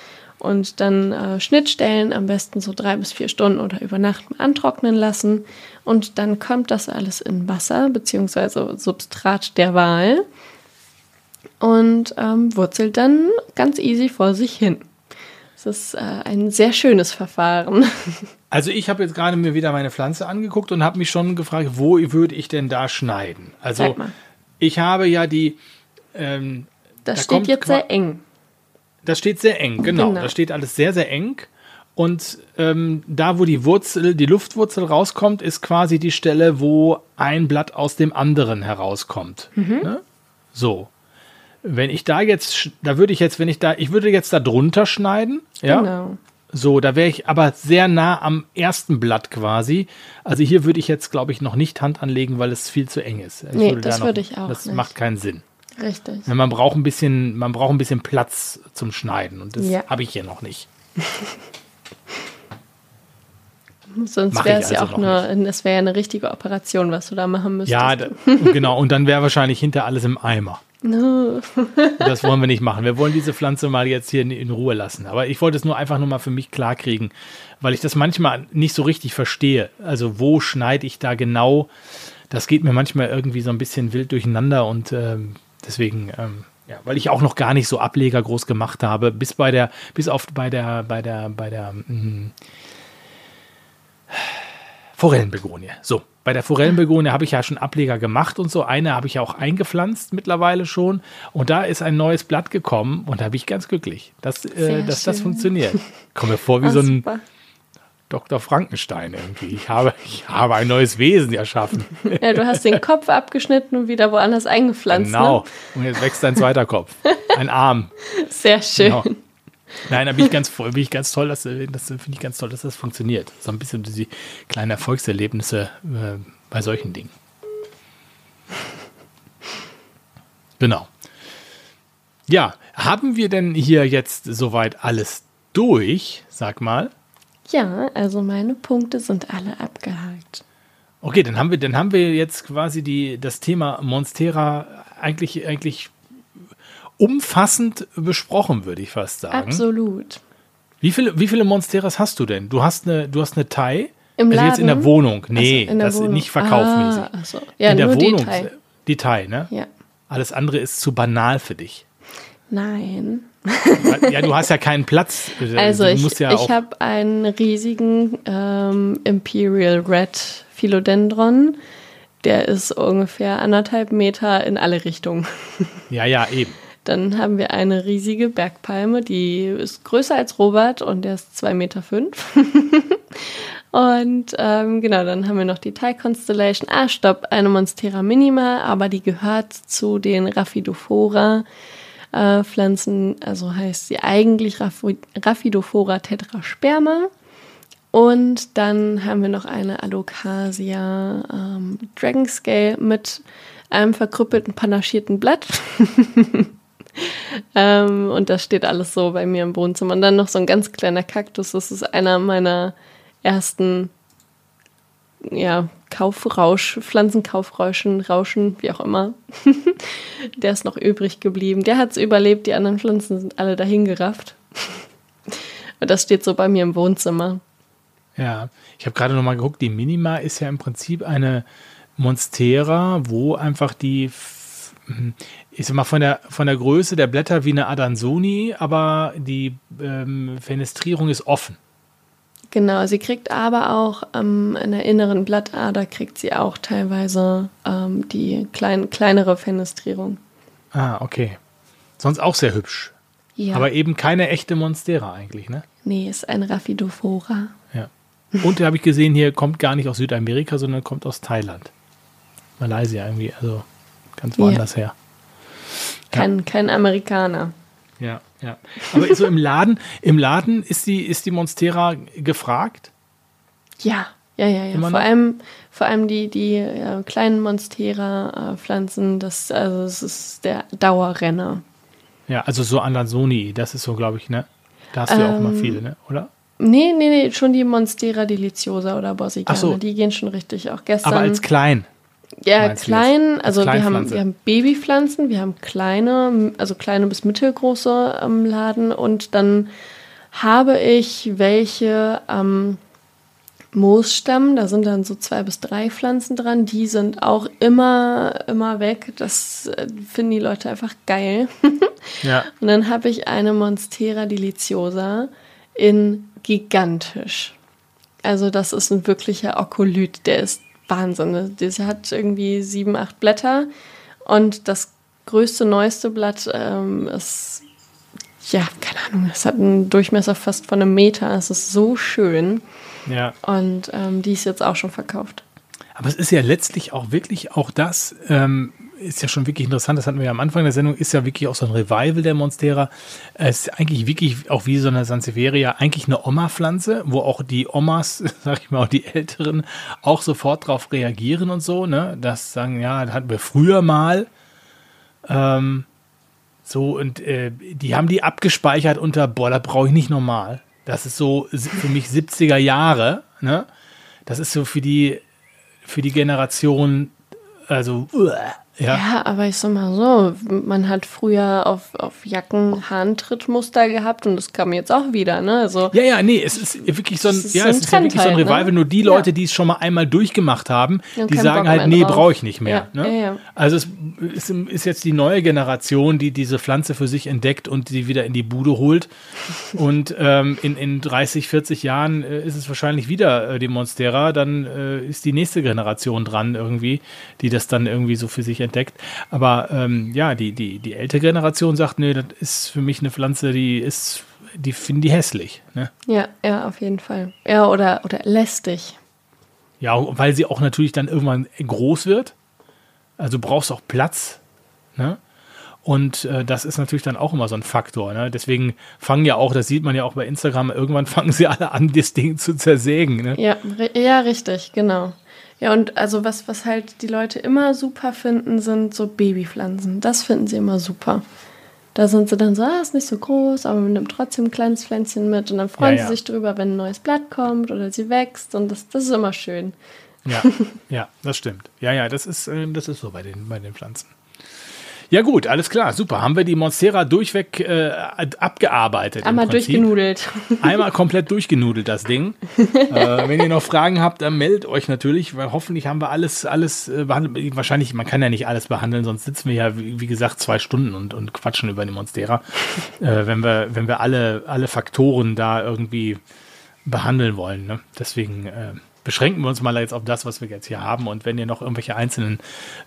S2: Und dann äh, Schnittstellen am besten so drei bis vier Stunden oder über Nacht antrocknen lassen. Und dann kommt das alles in Wasser beziehungsweise Substrat der Wahl und ähm, wurzelt dann ganz easy vor sich hin. Es ist äh, ein sehr schönes Verfahren.
S3: Also ich habe jetzt gerade mir wieder meine Pflanze angeguckt und habe mich schon gefragt, wo würde ich denn da schneiden? Also ich habe ja die, ähm,
S2: Das
S3: Da
S2: steht jetzt sehr eng.
S3: Das steht sehr eng, genau.
S2: Genau.
S3: Das steht alles sehr, sehr eng. Und ähm, da, wo die Wurzel, die Luftwurzel rauskommt, ist quasi die Stelle, wo ein Blatt aus dem anderen herauskommt.
S2: Mhm.
S3: Ne? So. Wenn ich da jetzt, da würde ich jetzt, wenn ich da, ich würde jetzt da drunter schneiden, ja.
S2: Genau.
S3: So, da wäre ich aber sehr nah am ersten Blatt quasi. Also hier würde ich jetzt, glaube ich, noch nicht Hand anlegen, weil es viel zu eng ist. Ich
S2: Nee,
S3: da
S2: das würde ich auch
S3: Das
S2: nicht.
S3: macht keinen Sinn.
S2: Richtig.
S3: Ja, man braucht ein bisschen, man braucht ein bisschen Platz zum Schneiden und das
S2: Ja.
S3: habe ich hier noch nicht.
S2: Sonst wäre
S3: ich
S2: es ja
S3: also
S2: auch
S3: noch
S2: eine, es wäre ja eine richtige Operation, was du da machen müsstest.
S3: Ja, da, genau. Und dann wäre wahrscheinlich hinter alles im Eimer.
S2: No.
S3: Das wollen wir nicht machen. Wir wollen diese Pflanze mal jetzt hier in, in Ruhe lassen. Aber ich wollte es nur einfach nur mal für mich klar kriegen, weil ich das manchmal nicht so richtig verstehe. Also wo schneide ich da genau? Das geht mir manchmal irgendwie so ein bisschen wild durcheinander und ähm, deswegen, ähm, ja, weil ich auch noch gar nicht so Ableger groß gemacht habe, bis bei der, bis auf bei der, bei der, bei der mh, Forellenbegonie. So, bei der Forellenbegonie habe ich ja schon Ableger gemacht und so. Eine habe ich ja auch eingepflanzt mittlerweile schon. Und da ist ein neues Blatt gekommen und da bin ich ganz glücklich, dass, äh, dass das funktioniert. Komme mir vor wie
S2: Ah,
S3: so ein
S2: super.
S3: Dr. Frankenstein irgendwie. Ich habe, ich habe ein neues Wesen erschaffen.
S2: Ja, du hast den Kopf abgeschnitten und wieder woanders eingepflanzt.
S3: Genau. Und jetzt wächst ein zweiter Kopf. Ein Arm.
S2: Ne? Sehr schön.
S3: Genau. Nein, da bin ich ganz, voll- bin ich ganz toll, dass, das finde ich ganz toll, dass das funktioniert. So ein bisschen diese kleinen Erfolgserlebnisse äh, bei solchen Dingen. Genau. Ja, haben wir denn hier jetzt soweit alles durch, sag mal?
S2: Ja, also meine Punkte sind alle abgehakt.
S3: Okay, dann haben wir, dann haben wir jetzt quasi die, das Thema Monstera eigentlich, eigentlich umfassend besprochen, würde ich fast sagen.
S2: Absolut.
S3: Wie viele, wie viele Monsteras hast du denn? Du hast eine, du hast eine Thai?
S2: Im
S3: also jetzt in der
S2: Laden?
S3: Wohnung. Nee,
S2: Also der
S3: das ist
S2: Wohnung.
S3: nicht verkaufmäßig.
S2: Ah, so. Ja,
S3: in der
S2: nur
S3: Wohnung.
S2: die Thai.
S3: Die Thai, ne?
S2: Ja.
S3: Alles andere ist zu banal für dich.
S2: Nein.
S3: Ja, du hast ja keinen Platz.
S2: Also ich,
S3: ja
S2: ich habe einen riesigen ähm, Imperial Red Philodendron. Der ist ungefähr anderthalb Meter in alle Richtungen.
S3: Ja, ja, eben.
S2: Dann haben wir eine riesige Bergpalme, die ist größer als Robert und der ist zwei Meter. Fünf. und ähm, genau, dann haben wir noch die Thai Constellation. Ah, stopp, eine Monstera Minima, aber die gehört zu den Rhaphidophora. Äh, Pflanzen, also heißt sie eigentlich Raphi- Rhaphidophora tetrasperma. Und dann haben wir noch eine Alocasia ähm, Dragon Scale mit einem verkrüppelten, panaschierten Blatt. ähm, und das steht alles so bei mir im Wohnzimmer. Und dann noch so ein ganz kleiner Kaktus. Das ist einer meiner ersten ja, Kaufrausch, Pflanzenkaufrauschen, Rauschen, wie auch immer. Der ist noch übrig geblieben. Der hat es überlebt, die anderen Pflanzen sind alle dahingerafft. Und das steht so bei mir im Wohnzimmer.
S3: Ja, ich habe gerade noch mal geguckt, die Minima ist ja im Prinzip eine Monstera, wo einfach die, hm, ich sag mal, von der, von der Größe der Blätter wie eine Adansoni, aber die ähm, Fenestrierung ist offen.
S2: Genau, sie kriegt aber auch ähm, in der inneren Blattader kriegt sie auch teilweise ähm, die klein, kleinere Fenestrierung.
S3: Ah, okay. Sonst auch sehr hübsch.
S2: Ja.
S3: Aber eben keine echte Monstera eigentlich, ne?
S2: nee, ist ein Rhaphidophora.
S3: Ja. Und da habe ich gesehen, hier kommt gar nicht aus Südamerika, sondern kommt aus Thailand. Malaysia irgendwie, also ganz
S2: Ja.
S3: woanders her.
S2: Kein, kein Amerikaner.
S3: Ja, ja. Aber so im Laden, im Laden ist die, ist die Monstera gefragt?
S2: Ja, ja, ja, ja. Vor allem, vor allem die, die ja, kleinen Monstera-Pflanzen, das, also das ist der Dauerrenner.
S3: Ja, also so Adansoni, das ist so, glaube ich, ne? Da hast du ja auch
S2: Ähm,
S3: mal viele, ne? Oder?
S2: Nee, nee, nee, schon die Monstera deliciosa oder Bossigana,
S3: Ach so.
S2: die gehen schon richtig. Auch gestern.
S3: Aber als klein.
S2: Ja, klein, also
S3: Als
S2: wir haben, wir haben Babypflanzen, wir haben kleine, also kleine bis mittelgroße am Laden und dann habe ich welche am Moosstamm, da sind dann so zwei bis drei Pflanzen dran, die sind auch immer, immer weg. Das äh, finden die Leute einfach geil.
S3: Ja.
S2: Und dann habe ich eine Monstera deliciosa in gigantisch. Also das ist ein wirklicher Okolyt, der ist Wahnsinn. Der hat irgendwie sieben, acht Blätter und das größte, neueste Blatt ähm, ist, ja, keine Ahnung, es hat einen Durchmesser fast von einem Meter. Es ist so schön
S3: Ja.
S2: und ähm, die ist jetzt auch schon verkauft.
S3: Aber es ist ja letztlich auch wirklich, auch das ähm, ist ja schon wirklich interessant, das hatten wir ja am Anfang der Sendung, ist ja wirklich auch so ein Revival der Monstera. Es ist eigentlich wirklich auch wie so eine Sansevieria, eigentlich eine Oma-Pflanze, wo auch die Omas, sag ich mal, auch die Älteren, auch sofort drauf reagieren und so, ne? Das sagen, ja, das hatten wir früher mal. Ähm, so, und äh, die haben die abgespeichert unter, boah, das brauche ich nicht normal. Das ist so für mich 70er Jahre, ne? Das ist so für die, für die Generation, also, uah, ja.
S2: Ja, aber ich sag mal so, man hat früher auf, auf Jacken Hahntrittmuster gehabt und das kam jetzt auch wieder, ne? Also
S3: Ja, ja, nee, es ist wirklich so ein,
S2: Es ist
S3: ja,
S2: so ein
S3: es ist ja wirklich so ein
S2: Trend ne?
S3: Revival. Nur die
S2: Ja.
S3: Leute, die es schon mal einmal durchgemacht haben,
S2: Ja,
S3: die sagen
S2: Bock
S3: halt, nee, brauche ich nicht mehr.
S2: Ja,
S3: ne?
S2: ja, ja.
S3: Also es ist, ist jetzt die neue Generation, die diese Pflanze für sich entdeckt und die wieder in die Bude holt. und ähm, in, in 30, 40 Jahren äh, ist es wahrscheinlich wieder äh, die Monstera. Dann äh, ist die nächste Generation dran irgendwie, die das dann irgendwie so für sich entdeckt. Aber ähm, ja, die, die, die ältere Generation sagt, nee, das ist für mich eine Pflanze, die ist, die finden die hässlich. Ne?
S2: ja, ja, auf jeden Fall. Ja, oder, oder lästig.
S3: Ja, weil sie auch natürlich dann irgendwann groß wird. Also du brauchst auch Platz. Ne? Und äh, das ist natürlich dann auch immer so ein Faktor. Ne? Deswegen fangen ja auch, das sieht man ja auch bei Instagram, irgendwann fangen sie alle an, das Ding zu zersägen. Ne?
S2: Ja, ja, richtig, genau. Ja, und also was, was halt die Leute immer super finden, sind so Babypflanzen. Das finden sie immer super. da sind sie dann so, ah, ist nicht so groß, aber man nimmt trotzdem ein kleines Pflänzchen mit und dann freuen
S3: Ja,
S2: sie sich drüber, wenn ein neues Blatt kommt oder sie wächst und das, das ist immer schön.
S3: Ja, ja, das stimmt. Ja, ja, das ist, äh, das ist so bei den, bei den Pflanzen. Ja gut, alles klar, super. Haben wir die Monstera durchweg äh, abgearbeitet.
S2: Einmal durchgenudelt.
S3: Einmal komplett durchgenudelt, das Ding. äh, wenn ihr noch Fragen habt, dann meldet euch natürlich, weil hoffentlich haben wir alles, alles äh, behandelt. Wahrscheinlich, man kann ja nicht alles behandeln, sonst sitzen wir ja, wie, wie gesagt, zwei Stunden und, und quatschen über die Monstera. äh, wenn wir, wenn wir alle, alle Faktoren da irgendwie behandeln wollen. Ne? Deswegen äh, beschränken wir uns mal jetzt auf das, was wir jetzt hier haben. Und wenn ihr noch irgendwelche einzelnen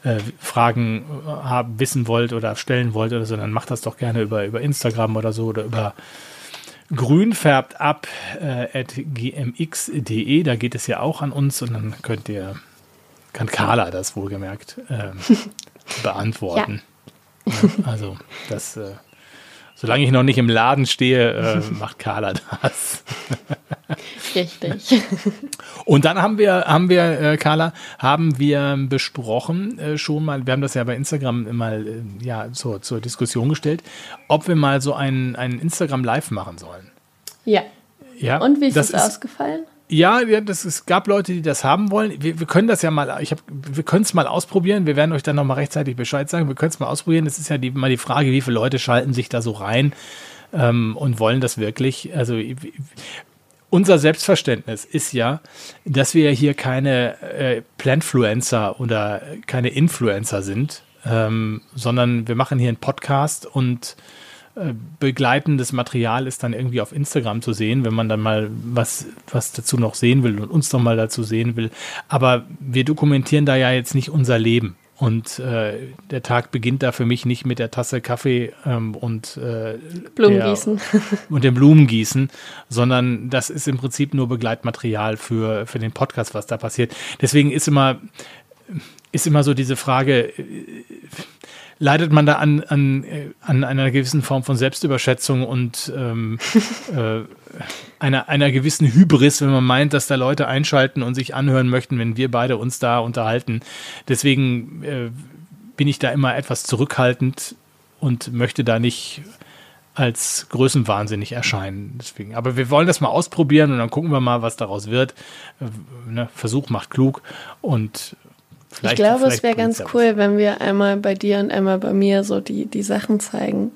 S3: äh, Fragen äh, haben, wissen wollt oder stellen wollt oder so, dann macht das doch gerne über, über Instagram oder so oder über grünfärbt ab äh, at gmx.de, da geht es ja auch an uns und dann könnt ihr, kann Carla das wohlgemerkt ähm, beantworten. Ja, also das, äh, solange ich noch nicht im Laden stehe, äh, macht Carla das.
S2: Richtig.
S3: Und dann haben wir, haben wir, äh, Carla, haben wir besprochen äh, schon mal, wir haben das ja bei Instagram mal äh, ja, zur, zur Diskussion gestellt, ob wir mal so ein, ein Instagram Live machen sollen.
S2: Ja.
S3: Ja,
S2: Und wie ist
S3: das
S2: das,
S3: ist-
S2: ausgefallen?
S3: Ja, ja das, es gab Leute, die das haben wollen. Wir, wir können das ja mal, ich hab, wir können es mal ausprobieren. Wir werden euch dann noch mal rechtzeitig Bescheid sagen. Wir können es mal ausprobieren. Es ist ja die, mal die Frage, wie viele Leute schalten sich da so rein ähm, und wollen das wirklich. Also unser Selbstverständnis ist ja, dass wir hier keine äh, Plantfluencer oder keine Influencer sind, ähm, sondern wir machen hier einen Podcast und begleitendes Material ist dann irgendwie auf Instagram zu sehen, wenn man dann mal was, was dazu noch sehen will und uns noch mal dazu sehen will. Aber wir dokumentieren da ja jetzt nicht unser Leben. Und äh, der Tag beginnt da für mich nicht mit der Tasse Kaffee ähm, und äh,
S2: Blumengießen.
S3: Und dem Blumengießen, sondern das ist im Prinzip nur Begleitmaterial für, für den Podcast, was da passiert. Deswegen ist immer, ist immer so diese Frage, äh, leidet man da an, an, äh, an einer gewissen Form von Selbstüberschätzung und ähm, äh, einer, einer gewissen Hybris, wenn man meint, dass da Leute einschalten und sich anhören möchten, wenn wir beide uns da unterhalten. Deswegen äh, bin ich da immer etwas zurückhaltend und möchte da nicht als größenwahnsinnig erscheinen. Deswegen. Aber wir wollen das mal ausprobieren und dann gucken wir mal, was daraus wird. Äh, ne? Versuch macht klug und
S2: Ich glaube, es
S3: vielleicht
S2: wäre ganz
S3: was.
S2: cool, wenn wir einmal bei dir und einmal bei mir so die, die Sachen zeigen.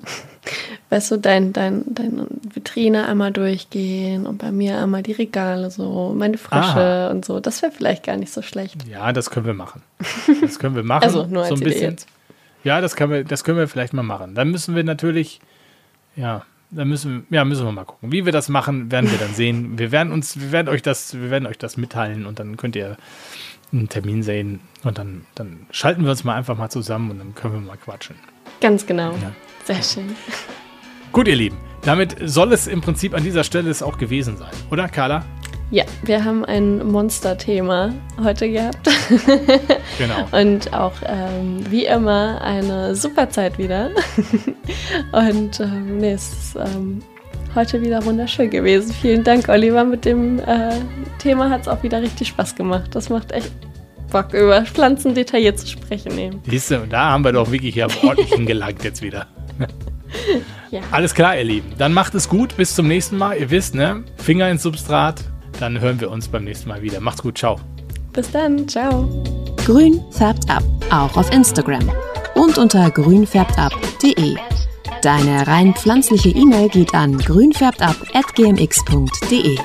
S2: Weißt du, dein, dein, deine Vitrine einmal durchgehen und bei mir einmal die Regale so, meine Frische
S3: Aha.
S2: und so. Das wäre vielleicht gar nicht so schlecht.
S3: Ja, das können wir machen. Das können wir machen.
S2: Also, nur
S3: so
S2: als
S3: ein
S2: Idee
S3: bisschen.
S2: jetzt.
S3: Ja, das können wir, das können wir vielleicht mal machen. Dann müssen wir natürlich, ja, dann müssen, ja, müssen wir mal gucken. Wie wir das machen, werden wir dann sehen. Wir werden uns, wir werden euch das, wir werden euch das mitteilen und dann könnt ihr einen Termin sehen und dann, dann schalten wir uns mal einfach mal zusammen und dann können wir mal quatschen.
S2: Ganz genau.
S3: Ja.
S2: Sehr schön.
S3: Gut, ihr Lieben, damit soll es im Prinzip an dieser Stelle es auch gewesen sein, oder Carla?
S2: Ja, wir haben ein Monster-Thema heute gehabt.
S3: Genau.
S2: Und auch ähm, wie immer eine super Zeit wieder. Und ähm, nee, es ist ähm, heute wieder wunderschön gewesen. Vielen Dank, Oliver. Mit dem äh, Thema hat es auch wieder richtig Spaß gemacht. Das macht echt Bock, über Pflanzen detailliert zu sprechen. Eben.
S3: Siehst du, und da haben wir doch wirklich ja ordentlich hingelangt jetzt wieder.
S2: Ja.
S3: Alles klar, ihr Lieben. Dann macht es gut. Bis zum nächsten Mal. Ihr wisst, ne? Finger ins Substrat. Dann hören wir uns beim nächsten Mal wieder. Macht's gut. Ciao.
S2: Bis dann. Ciao.
S1: Grün färbt ab, auch auf Instagram und unter grünfärbtab.de. Deine rein pflanzliche E-Mail geht an grünfärbtab.gmx.de.